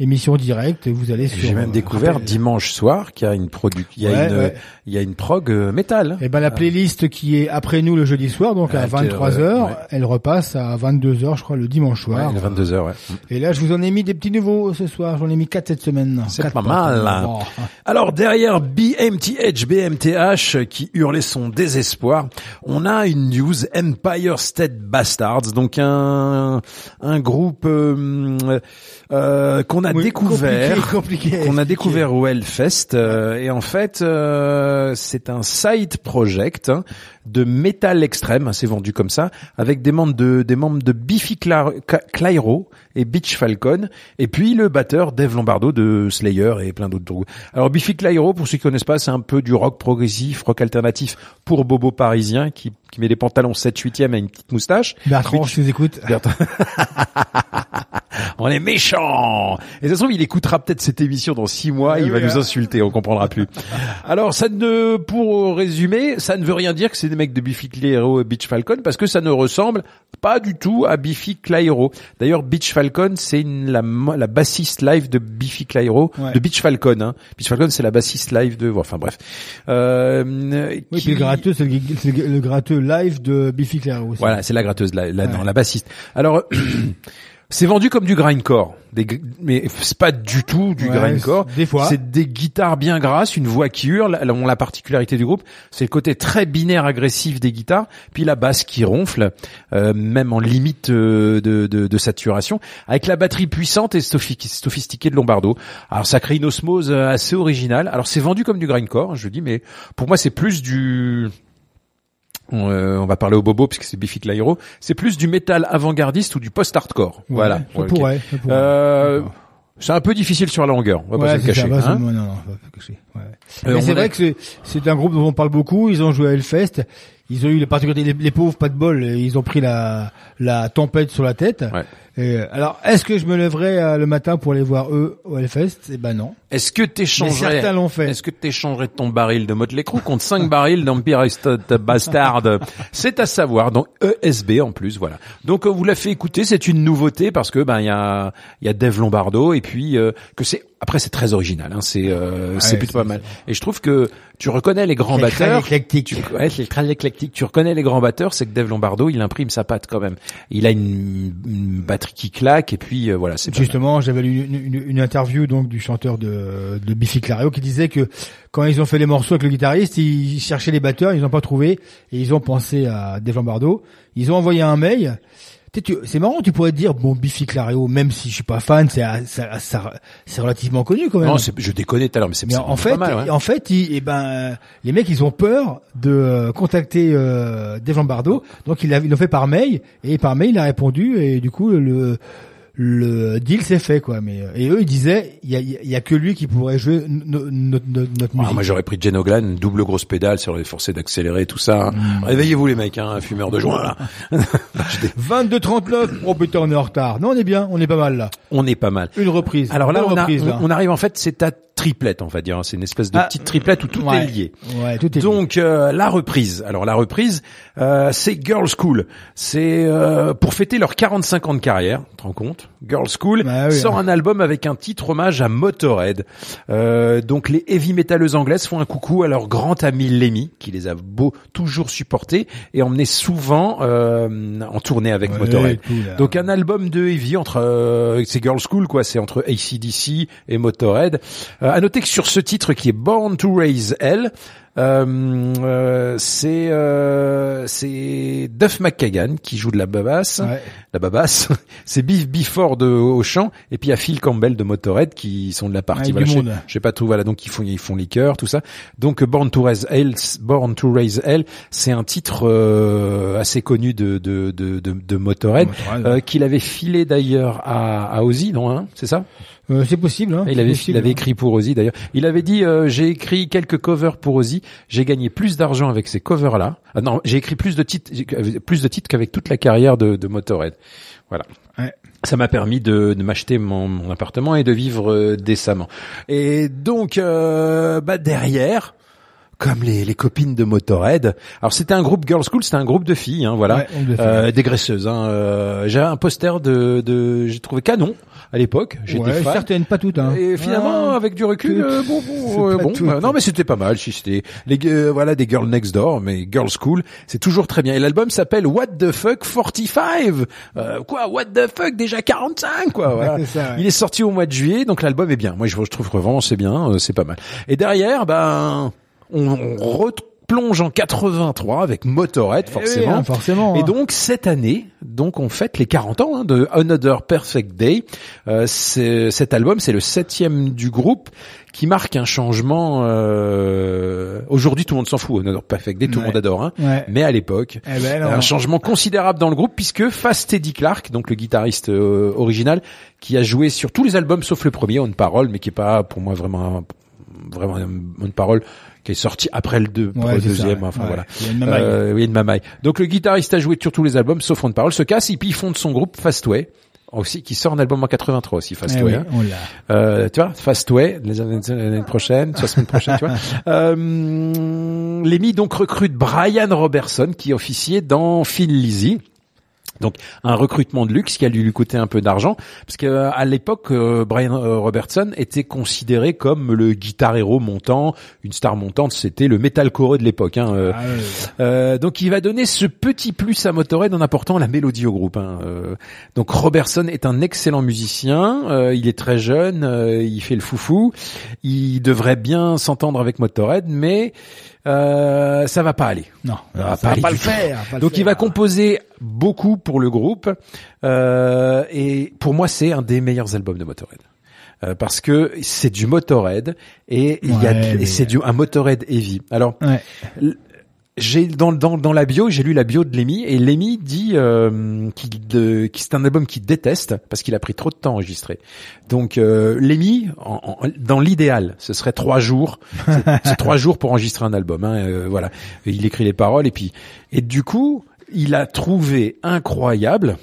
émission directe. Vous allez sur... J'ai même euh, découvert rappel- dimanche soir qu'il y a une produ, il y a Ouais, une, ouais. il y a une prog euh, métal. Eh ben la playlist qui est après nous le jeudi soir, donc à Ah, 23 que- h ouais. elle repasse à 22 h je crois, le dimanche soir. Ouais, 22 heures, ouais. Et là, je vous en ai mis des petits nouveaux ce soir. J'en ai mis quatre cette semaine. C'est pas mal. hein. Alors derrière BMTH, BMTH qui hurlait son désespoir, on a une news Empire State Bastards, donc un un groupe euh, euh, qu'on a Oui, découvert, qu'on a découvert au Hellfest, euh, et en fait euh, c'est un side project hein, de métal extrême, hein, c'est vendu comme ça, avec des membres de des membres de Biffy Cla- Clyro et Beach Falcon, et puis le batteur Dave Lombardo de Slayer et plein d'autres groupes. Alors Biffy Clyro, pour ceux qui connaissent pas, c'est un peu du rock progressif, rock alternatif pour Bobo parisien qui, qui met des pantalons 7 8 e et une petite moustache. Bertrand, je vous écoute. Bertrand. on est méchant. Et ça se trouve, il écoutera peut-être cette émission dans six mois, Eh il va oui, nous hein. insulter, on comprendra plus. Alors, ça ne, pour résumer, ça ne veut rien dire que c'est des mecs de Biffy Clyro et Beach Falcon, parce que ça ne ressemble pas du tout à Biffy Clyro. D'ailleurs, Beach Falcon, c'est la, la bassiste live de Biffy Clyro, Ouais. de Beach Falcon. Hein. Beach Falcon, c'est la bassiste live de, enfin bref. Euh, Oui, qui- puis le gratteux, c'est le, c'est le- le gratteux live de Biffy Clyro aussi. voilà, c'est la gratteuse, la, la, Ouais. non, la bassiste. Alors, c'est vendu comme du grindcore, des, mais c'est pas du tout du Ouais, grindcore. des fois. C'est des guitares bien grasses, une voix qui hurle. La, la particularité du groupe, c'est le côté très binaire agressif des guitares, puis la basse qui ronfle, euh, même en limite euh, de, de, de saturation, avec la batterie puissante et sophi- sophistiquée de Lombardo. Alors ça crée une osmose euh, assez originale. Alors c'est vendu comme du grindcore, je dis, mais pour moi c'est plus du on, euh, on va parler au bobo puisque c'est Biffy Clyro. C'est plus du métal avant-gardiste ou du post-hardcore. Ouais, voilà. ça pourrait, ça pourrait. Euh, c'est un peu difficile sur la longueur. On va pas Ouais, se cacher. hein. ouais, non, non, pas cacher. Ouais. Euh, Mais c'est a- vrai que c'est, un groupe dont on parle beaucoup. Ils ont joué à Hellfest. Ils ont eu les les, les pauvres, pas de bol. Ils ont pris la, la tempête sur la tête. Et, euh, alors, est-ce que je me lèverais euh, le matin pour aller voir eux au Hellfest? Eh ben non. Est-ce que t'échangerais, certains l'ont fait. est-ce que t'échangerais ton baril de Motley Crue contre 5 barils d'Empire State Bastard? C'est à savoir. Donc, ESB en plus, voilà. Donc, on vous l'a fait écouter. C'est une nouveauté parce que, ben, il y a, il y a Dave Lombardo et puis, euh, que c'est, après, c'est très original, hein. C'est, euh, c'est plutôt pas mal. Et je trouve que tu reconnais les grands C'est très batteurs. éclectique. Tu, ouais, c'est très éclectique. Tu reconnais les grands batteurs, c'est que Dave Lombardo, il imprime sa patte quand même. Il a une, une batterie qui claque et puis, euh, voilà, c'est. Justement, j'avais lu une, une, une interview donc du chanteur de, de Biffy Clyro qui disait que quand ils ont fait les morceaux avec le guitariste, ils cherchaient les batteurs, ils n'ont pas trouvé et ils ont pensé à Dave Lombardo. Ils ont envoyé un mail. C'est marrant, tu pourrais te dire bon Biffy Clyro, même si je suis pas fan, c'est ça- c'est relativement connu quand même. Non, je déconnais tout à l'heure, mais c'est Mais en pas fait, mal, ouais. en fait, ils, eh ben, les mecs, ils ont peur de euh, contacter euh, Lombardo, donc ils l'ont fait par mail et par mail, il a répondu et du coup le le deal s'est fait quoi. Mais euh, et eux, ils disaient, il y a, y a que lui qui pourrait jouer no- no- no- notre Ah, musique. moi j'aurais pris Jen Oglan, double grosse pédale sur les forcés d'accélérer tout ça. hein. Mm. Réveillez-vous les mecs, hein, fumeurs de joint là. 22-39. Oh putain, on est en retard. Non, on est bien, on est pas mal là. On est pas mal. Une reprise. Alors là, a- reprise, on- là. on arrive en fait, c'est à triplette, on va dire. hein. C'est une espèce de Ah, petite triplette où tout ouais. est lié. Ouais, tout est Donc euh, la reprise. Alors la reprise, euh, c'est Girls School. C'est euh, pour fêter leurs 45 ans de carrière. Tu te rends compte? Girls School Bah oui, sort hein. un album avec un titre hommage à Motorhead. Euh, donc les heavy metalleuses anglaises font un coucou à leur grand ami Lemmy, qui les a beau toujours supportés et emmenés souvent euh, en tournée avec Motorhead. là. Donc un album de heavy entre euh, c'est Girls School quoi, c'est entre ACDC et Motorhead. Euh, à noter que sur ce titre qui est Born to Raise Hell, Euh, euh, c'est euh, c'est Duff McKagan qui joue de la babasse, Ouais. la babasse. c'est Biff Bifford de au chant et puis il y a Phil Campbell de Motorhead qui sont de la partie. Avec Voilà, je, je sais pas tout. Voilà, donc ils font ils font les chœurs, tout ça. Donc Born to Raise Hell, Born to Raise Hell, c'est un titre euh, assez connu de de de de, de Motorhead, Motorhead, euh, qu'il avait filé d'ailleurs à à Ozzy, non hein, C'est ça? Euh, c'est possible. Hein, il avait, possible, il avait hein. écrit pour Ozzy d'ailleurs. Il avait dit euh, j'ai écrit quelques covers pour Ozzy. J'ai gagné plus d'argent avec ces covers là. Ah non, j'ai écrit plus de titres, euh, plus de titres qu'avec toute la carrière de, de Motorhead. Voilà. Ouais. Ça m'a permis de, de m'acheter mon, mon appartement et de vivre euh, décemment. Et donc euh, bah derrière. Comme les, les copines de Motorhead. Alors c'était un groupe girls school, c'était un groupe de filles, hein, voilà, Ouais. Euh, des graisseuses. Hein, euh, J'ai un poster de, de j'ai trouvé canon à l'époque. J'étais Ouais, fan. certaines, pas toutes. Hein. Et finalement, Ah, avec du recul, euh, bon, bon, euh, bon, non, mais c'était pas mal. Si c'était les, euh, voilà, des girls next door, mais girls school, c'est toujours très bien. Et l'album s'appelle What the fuck 45. Euh, quoi, What the fuck déjà 45, quoi. Voilà. c'est ça, ouais. Il est sorti au mois de juillet, donc l'album est bien. Moi, je, je trouve que vraiment c'est bien, euh, c'est pas mal. Et derrière, ben, on, on replonge en 83 avec Motorhead, Eh oui, forcément. hein, forcément. Et hein. donc cette année, donc on fête les 40 ans hein, de Another Perfect Day. Euh, c'est- cet album, c'est le septième du groupe qui marque un changement. euh, Aujourd'hui, tout le monde s'en fout. Another Perfect Day, tout le Ouais. monde adore. Hein. Ouais. Mais à l'époque, Eh ben, un changement considérable dans le groupe puisque face Teddy Clark, donc le guitariste euh, original, qui a joué sur tous les albums sauf le premier, On Parole, mais qui est pas pour moi vraiment un- vraiment une parole qui est sorti après le, deux, Ouais, le ça, deuxième. Enfin Ouais. voilà. Il y a une mamaille. Euh, oui, une mamaille. Donc le guitariste a joué sur tous les albums sauf On Parole, se casse et puis ils fondent son groupe Fastway aussi qui sort un album en 83 aussi Eh Fastway. oui, hein. l'a. Euh, tu vois, Fastway, les années- l'année prochaine, soit semaine prochaine, tu vois. Euh, Lemmy donc recrute Brian Robertson qui officiait dans Phil Lizzy. Donc un recrutement de luxe qui a dû lui coûter un peu d'argent parce que euh, à l'époque euh, Brian euh, Robertson était considéré comme le guitar héros montant, une star montante, c'était le metalcore de l'époque. Hein. Ah. Euh, donc il va donner ce petit plus à Motorhead en apportant la mélodie au groupe. hein. Euh, donc Robertson est un excellent musicien, euh, il est très jeune, il fait le foufou, il devrait bien s'entendre avec Motorhead, mais euh, ça va pas aller. Non, Ça va ça va aller pas le faire. pas le Donc il va composer beaucoup pour le groupe euh, et pour moi c'est un des meilleurs albums de Motorhead. Euh, parce que c'est du Motorhead et il y a mais- c'est du un Motorhead heavy. Alors Ouais. J'ai dans dans dans la bio j'ai lu la bio de Lemmy et Lemmy dit euh, qu'il c'est un album qu'il déteste parce qu'il a pris trop de temps à enregistrer. Donc euh, Lemmy en- en- dans l'idéal ce serait trois jours c'est c'est trois jours pour enregistrer un album. Hein, euh, voilà il écrit les paroles et puis et du coup il a trouvé incroyable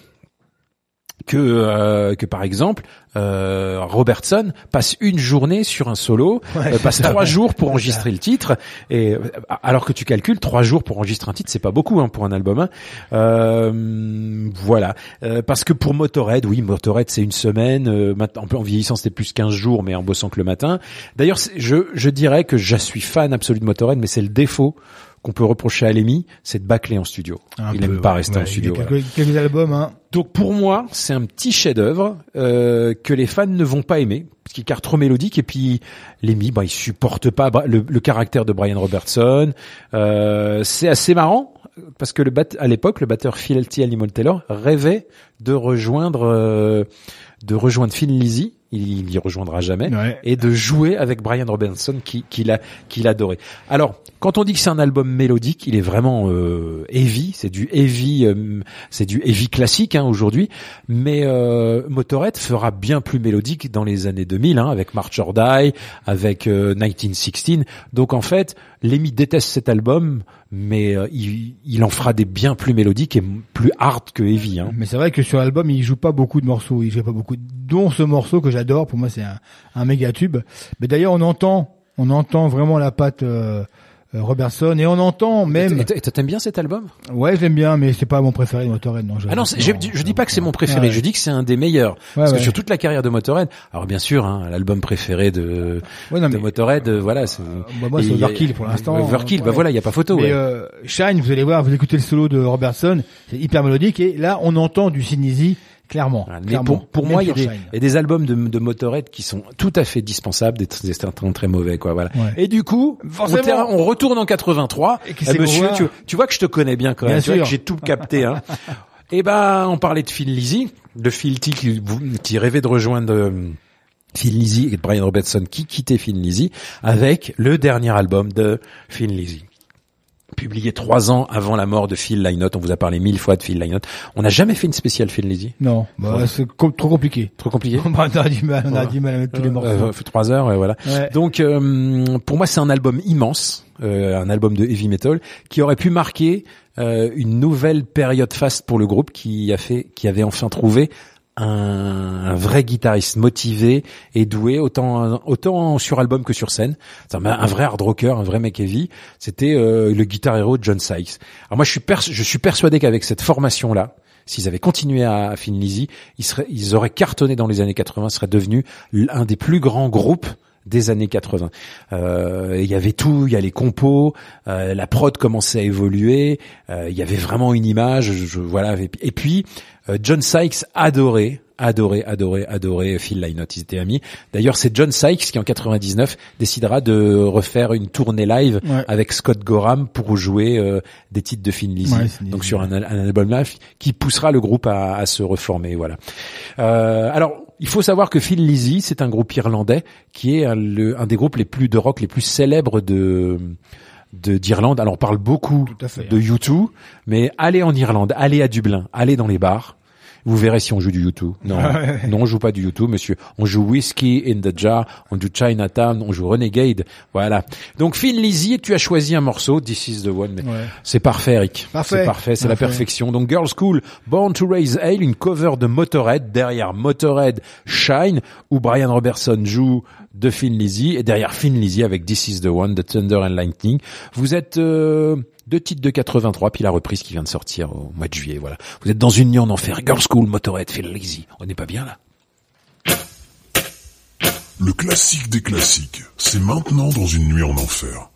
que euh, que par exemple euh, Robertson passe une journée sur un solo, Ouais, euh, passe trois jours pour enregistrer le titre, et euh, alors que tu calcules trois jours pour enregistrer un titre, c'est pas beaucoup hein, pour un album. hein. Euh, voilà, Euh, parce que pour Motorhead, oui, Motorhead c'est une semaine, euh, maintenant en vieillissant c'était plus 15 jours, mais en bossant que le matin. D'ailleurs, je je dirais que je suis fan absolu de Motorhead, mais c'est le défaut qu'on peut reprocher à Lemmy, c'est de bâcler en studio. Un il peu, aime pas rester Ouais, en il y a studio. Quelques, voilà. quelques albums, hein. Donc pour moi, c'est un petit chef-d'œuvre euh, que les fans ne vont pas aimer parce qu'il est trop mélodique et puis Lemmy, bah, il supporte pas le, le caractère de Brian Robertson. Euh, c'est assez marrant parce que le bat- à l'époque, le batteur Phil T. Animal Taylor rêvait de rejoindre euh, de rejoindre Phil Lizzy. Il, y rejoindra jamais Ouais. et de jouer avec Brian Robertson qui qu'il a qu'il adorait. Alors quand on dit que c'est un album mélodique, il est vraiment euh, heavy, c'est du heavy, euh, c'est du heavy classique hein, aujourd'hui. Mais euh, Motorhead fera bien plus mélodique dans les années 2000 hein, avec March or Die, avec euh, 1916. Donc en fait, Lemmy déteste cet album, mais euh, il, en fera des bien plus mélodiques et plus hard que heavy. Hein. Mais c'est vrai que sur l'album, il joue pas beaucoup de morceaux. Il joue pas beaucoup, dont ce morceau que j'adore. Pour moi, c'est un, un méga tube. Mais d'ailleurs, on entend, on entend vraiment la patte euh, Robertson et on entend même. Et t'aimes bien cet album? Ouais, je l'aime bien, mais c'est pas mon préféré de Motorhead. Non, je, Ah non, je, je dis pas que c'est mon préféré, Ouais. je dis que c'est un des meilleurs. parce ouais. que sur toute la carrière de Motorhead, alors bien sûr, hein, l'album préféré de, de mais- Motorhead, euh, voilà. c'est- bah, moi, c'est Overkill pour l'instant. Overkill, bah voilà, il y a pas photo. Mais ouais. euh, Shine, vous allez voir, vous écoutez le solo de Robertson, c'est hyper mélodique et là, on entend du Sinisi Clairement. Voilà. Mais clairement. pour, pour moi, il y, a des, Shine. il y a des albums de, de Motorhead qui sont tout à fait dispensables, des, des certains très mauvais, quoi. Voilà. Ouais. Et du coup, on, Forcément. on retourne en 83. Et qui Eh, monsieur, tu, tu vois que je te connais bien quand Bien même. Tu vois sûr. que j'ai tout capté. Hein. Et ben, on parlait de Phil Lizzy, de Phil T qui, qui rêvait de rejoindre. euh, Phil Lizzy et de Brian Robertson qui quittait Phil Lizzy avec le dernier album de Phil Lizzy publié trois ans avant la mort de Phil Lynott. On vous a parlé mille fois de Phil Lynott. On n'a jamais fait une spéciale Phil Lizzy. Non, bah, Ouais. c'est trop compliqué. Trop compliqué. On a du mal, on a Ouais. du mal à mettre tous les morceaux. Euh, trois heures, voilà. Ouais. Donc, euh, pour moi, c'est un album immense, euh, un album de heavy metal qui aurait pu marquer euh, une nouvelle période faste pour le groupe, qui a fait, qui avait enfin trouvé un, vrai guitariste motivé et doué, autant autant sur album que sur scène. C'est un, vrai hard rocker, un vrai mec heavy. C'était euh, le guitar héros de John Sykes. Alors moi, je suis je suis persuadé qu'avec cette formation là. S'ils avaient continué à Fin Lizzy, ils, seraient, ils auraient cartonné dans les années 80, seraient devenus l'un des plus grands groupes des années 80. Euh, Il y avait tout, il y a les compos, euh, la prod commençait à évoluer, euh, il y avait vraiment une image, je, je- voilà. Et, puis- euh, John Sykes adorait, adorait, adorait, adorait Phil Lynott. Ils étaient amis. D'ailleurs, c'est John Sykes qui en 99 décidera de refaire une tournée live Ouais. avec Scott Gorham pour jouer des titres de Phil Lizzy. Ouais, Donc sur un, al- un album live qui poussera le groupe à, à se reformer. Voilà. Euh, alors, il faut savoir que Phil Lizzy, c'est un groupe irlandais qui est un, le- un des groupes les plus de rock les plus célèbres de de d'Irlande. Alors on parle beaucoup fait, de U2, mais allez en Irlande, allez à Dublin, allez dans les bars. Vous verrez si on joue du U2. Non, non, on joue pas du U2, monsieur. On joue Whiskey in the Jar, on joue Chinatown, on joue Renegade. Voilà. Donc Phil Lizzy, tu as choisi un morceau, This is the one. mais Ouais. C'est parfait, Eric. Parfait. C'est parfait, c'est la perfection. Donc Girls School, Born to Raise Hell, une cover de Motorhead, derrière Motorhead Shine, où Brian Robertson joue de Phil Lizzy, et derrière Phil Lizzy avec This is the one, de Thunder and Lightning. Vous êtes euh, deux titres de 83, puis la reprise qui vient de sortir au mois de juillet, voilà. Vous êtes dans une nuit en enfer, Girls School, Motorhead, Phil Lizzy. On n'est pas bien là Le classique des classiques, c'est maintenant dans une nuit en enfer.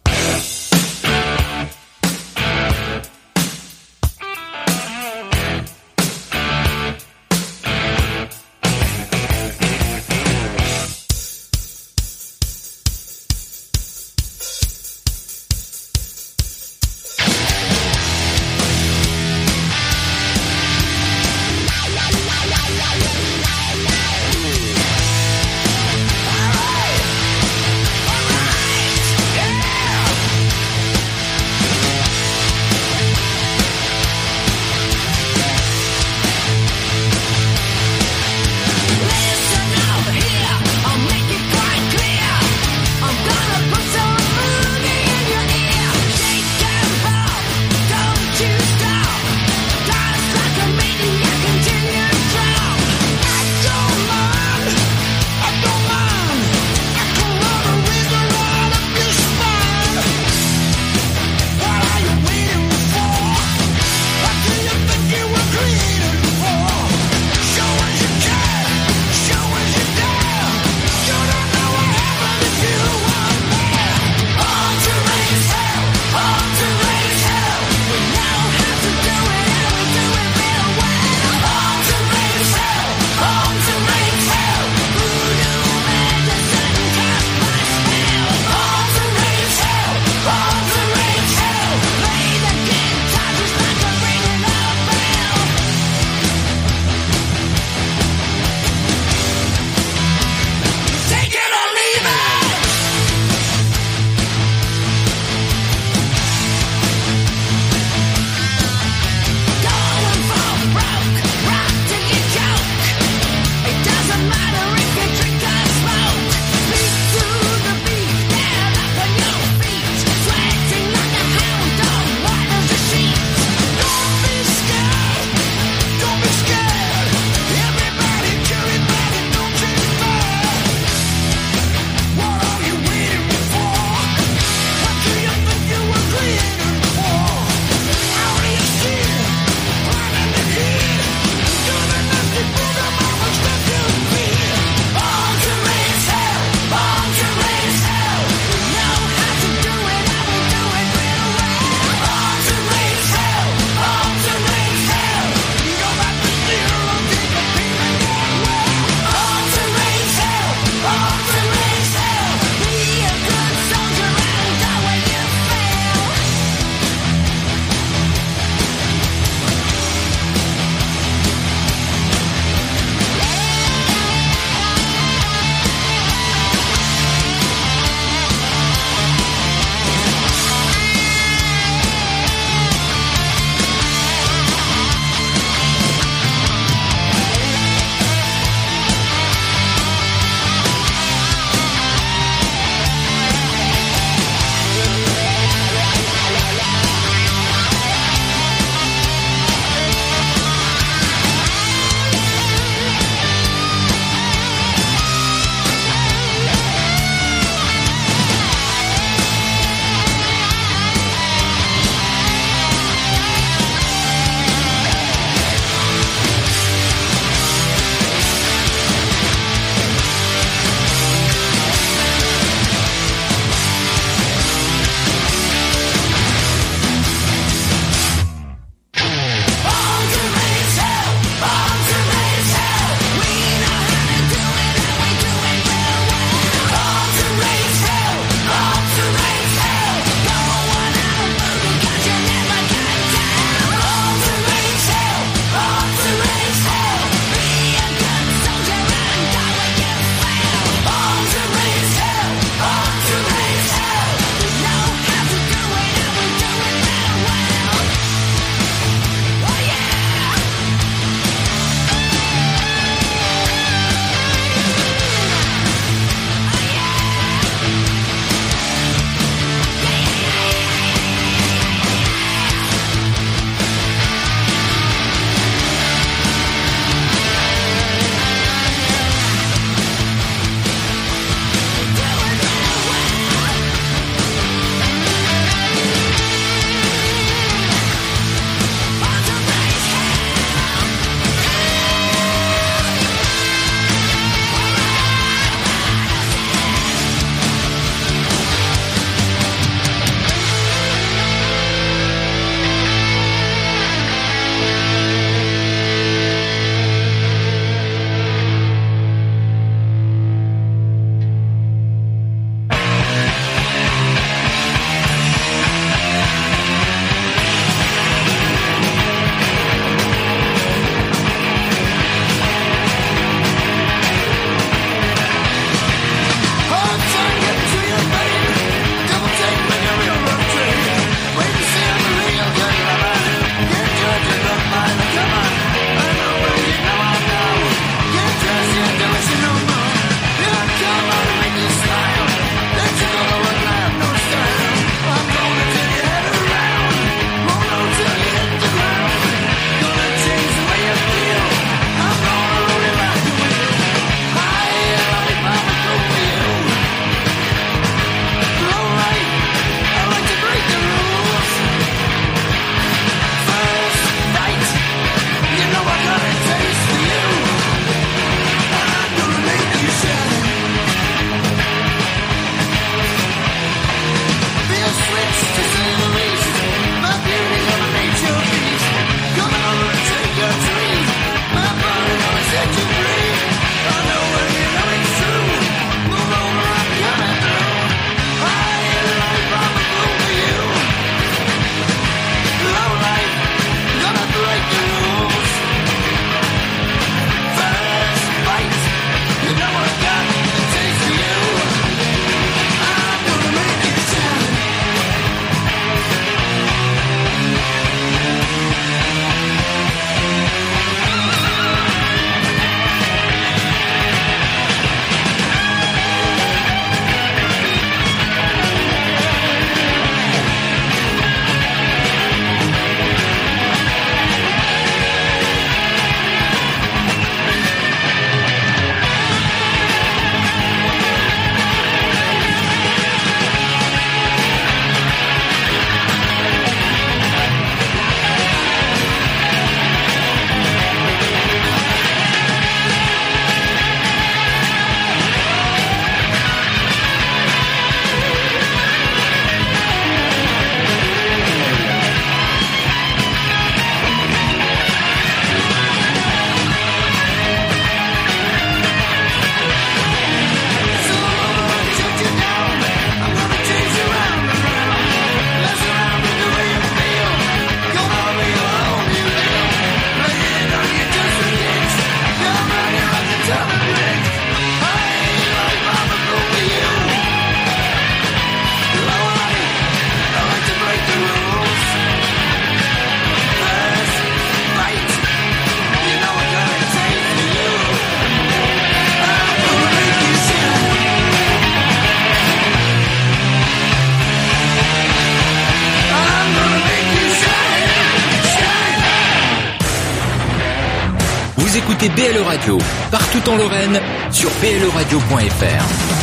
Partout en Lorraine, sur bleradio.fr.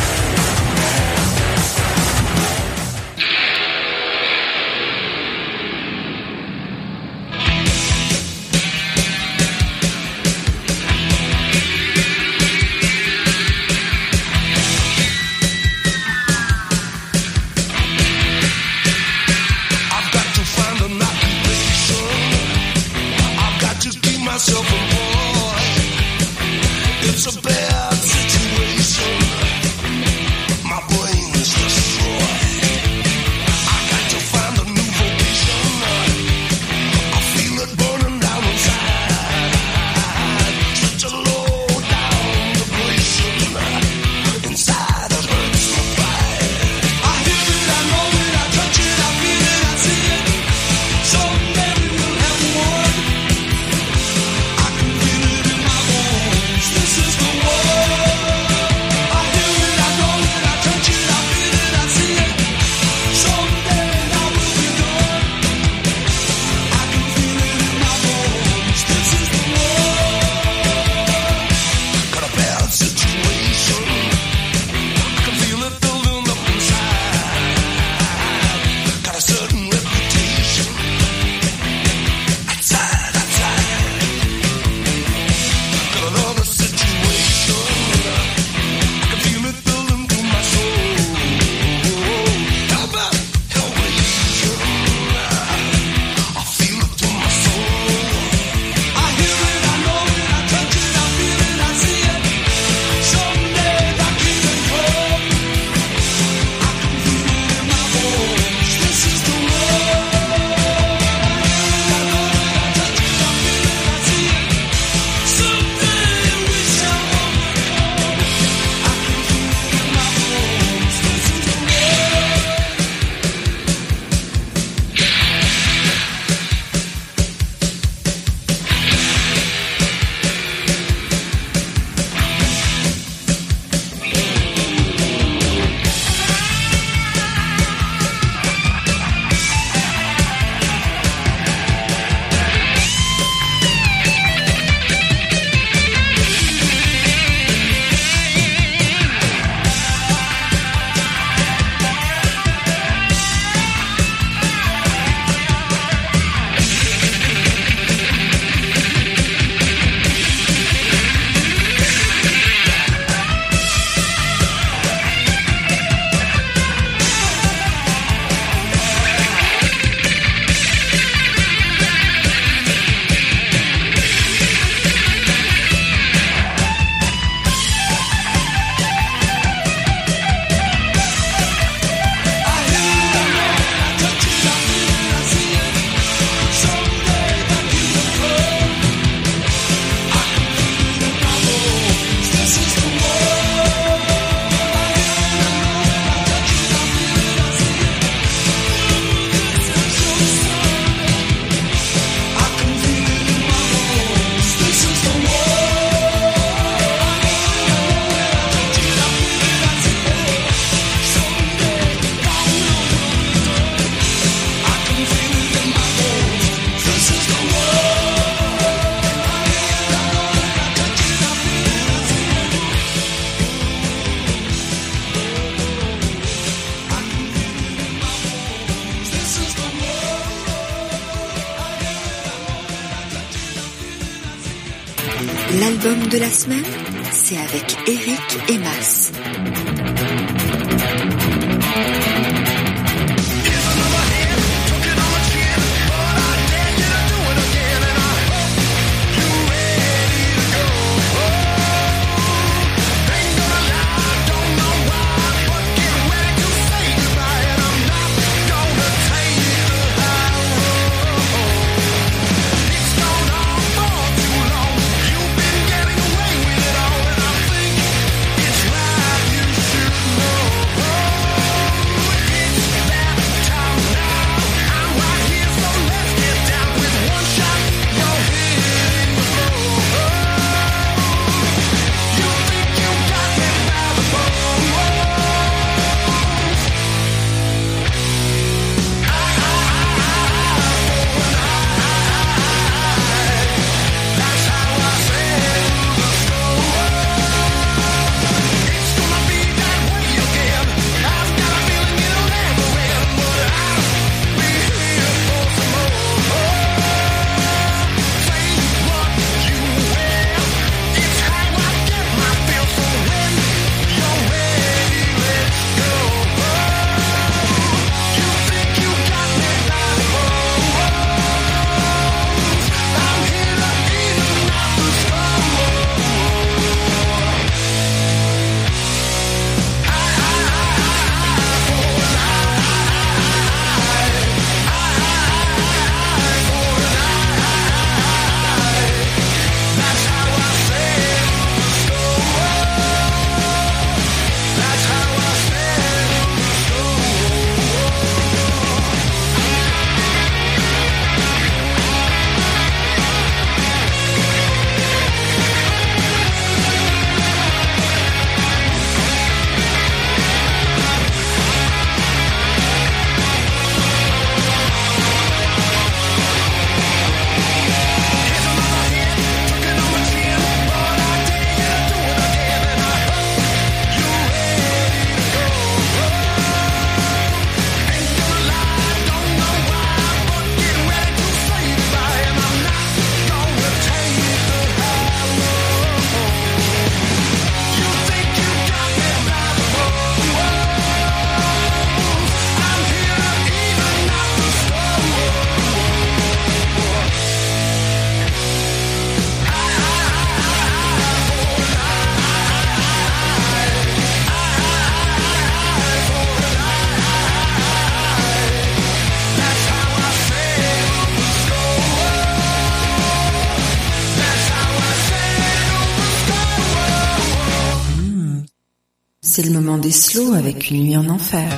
C'est le moment des slows avec une nuit en enfer.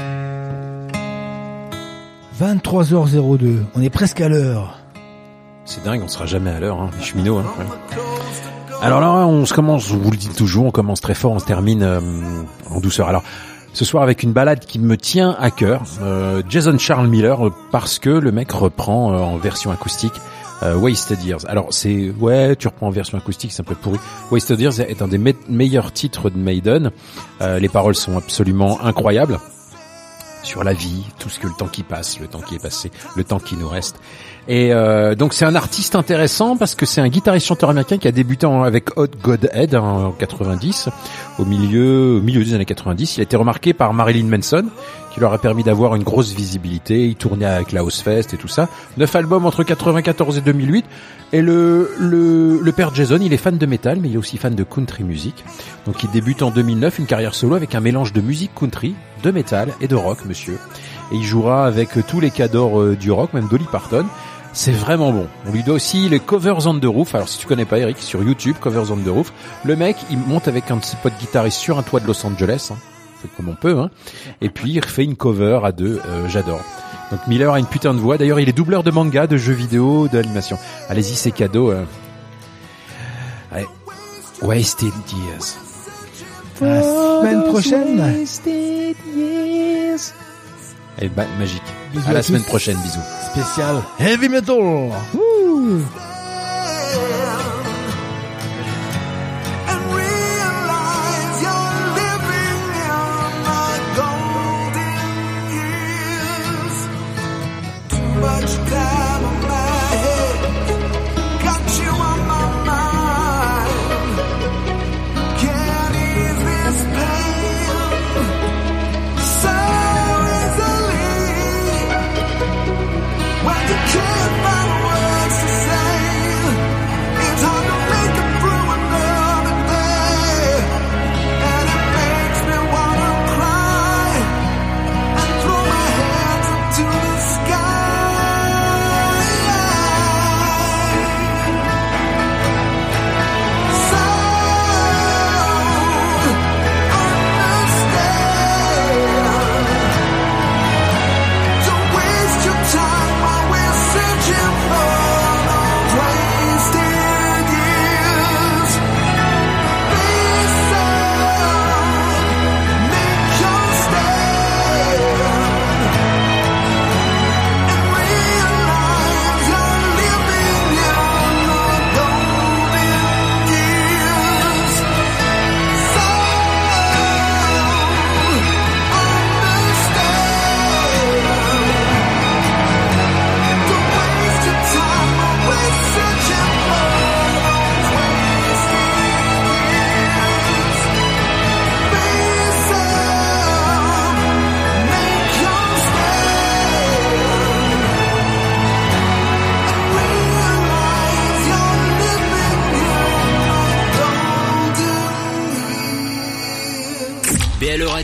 23h02. On est presque à l'heure. C'est dingue, on sera jamais à l'heure, hein, les cheminots. Hein, ouais. Alors là, on se commence, on vous le dit toujours, on commence très fort, on se termine euh, en douceur. Alors, ce soir avec une balade qui me tient à cœur, euh, Jason Charles Miller, euh, parce que le mec reprend euh, en version acoustique euh, Wasted Years. Alors c'est ouais, tu reprends en version acoustique, c'est un peu pourri. Wasted Years est un des me- meilleurs titres de Maiden. Euh, les paroles sont absolument incroyables sur la vie, tout ce que le temps qui passe, le temps qui est passé, le temps qui nous reste. Et euh, donc c'est un artiste intéressant parce que c'est un guitariste chanteur américain qui a débuté avec Hot Godhead hein, en 90, au milieu au milieu des années 90. Il a été remarqué par Marilyn Manson, qui leur a permis d'avoir une grosse visibilité. Il tournait avec la Fest et tout ça. Neuf albums entre 94 et 2008. Et le, le, le père Jason, il est fan de métal, mais il est aussi fan de country music. Donc il débute en 2009 une carrière solo avec un mélange de musique country, de métal et de rock, monsieur. Et il jouera avec tous les cadors euh, du rock, même Dolly Parton. C'est vraiment bon. On lui doit aussi les covers on the roof. Alors si tu connais pas Eric, sur YouTube, covers on the roof. Le mec, il monte avec un de ses potes guitaristes sur un toit de Los Angeles. Hein. Fait comme on peut, hein. Et puis il refait une cover à deux. euh, J'adore. Donc Miller a une putain de voix. D'ailleurs, il est doubleur de manga, de jeux vidéo, d'animation. Allez-y, c'est cadeau. euh. Ouais. Wasted Years. La semaine prochaine. Elle est ba- magique. Bisous à à la tous. semaine prochaine, bisous. Spécial Heavy Metal. Wouh.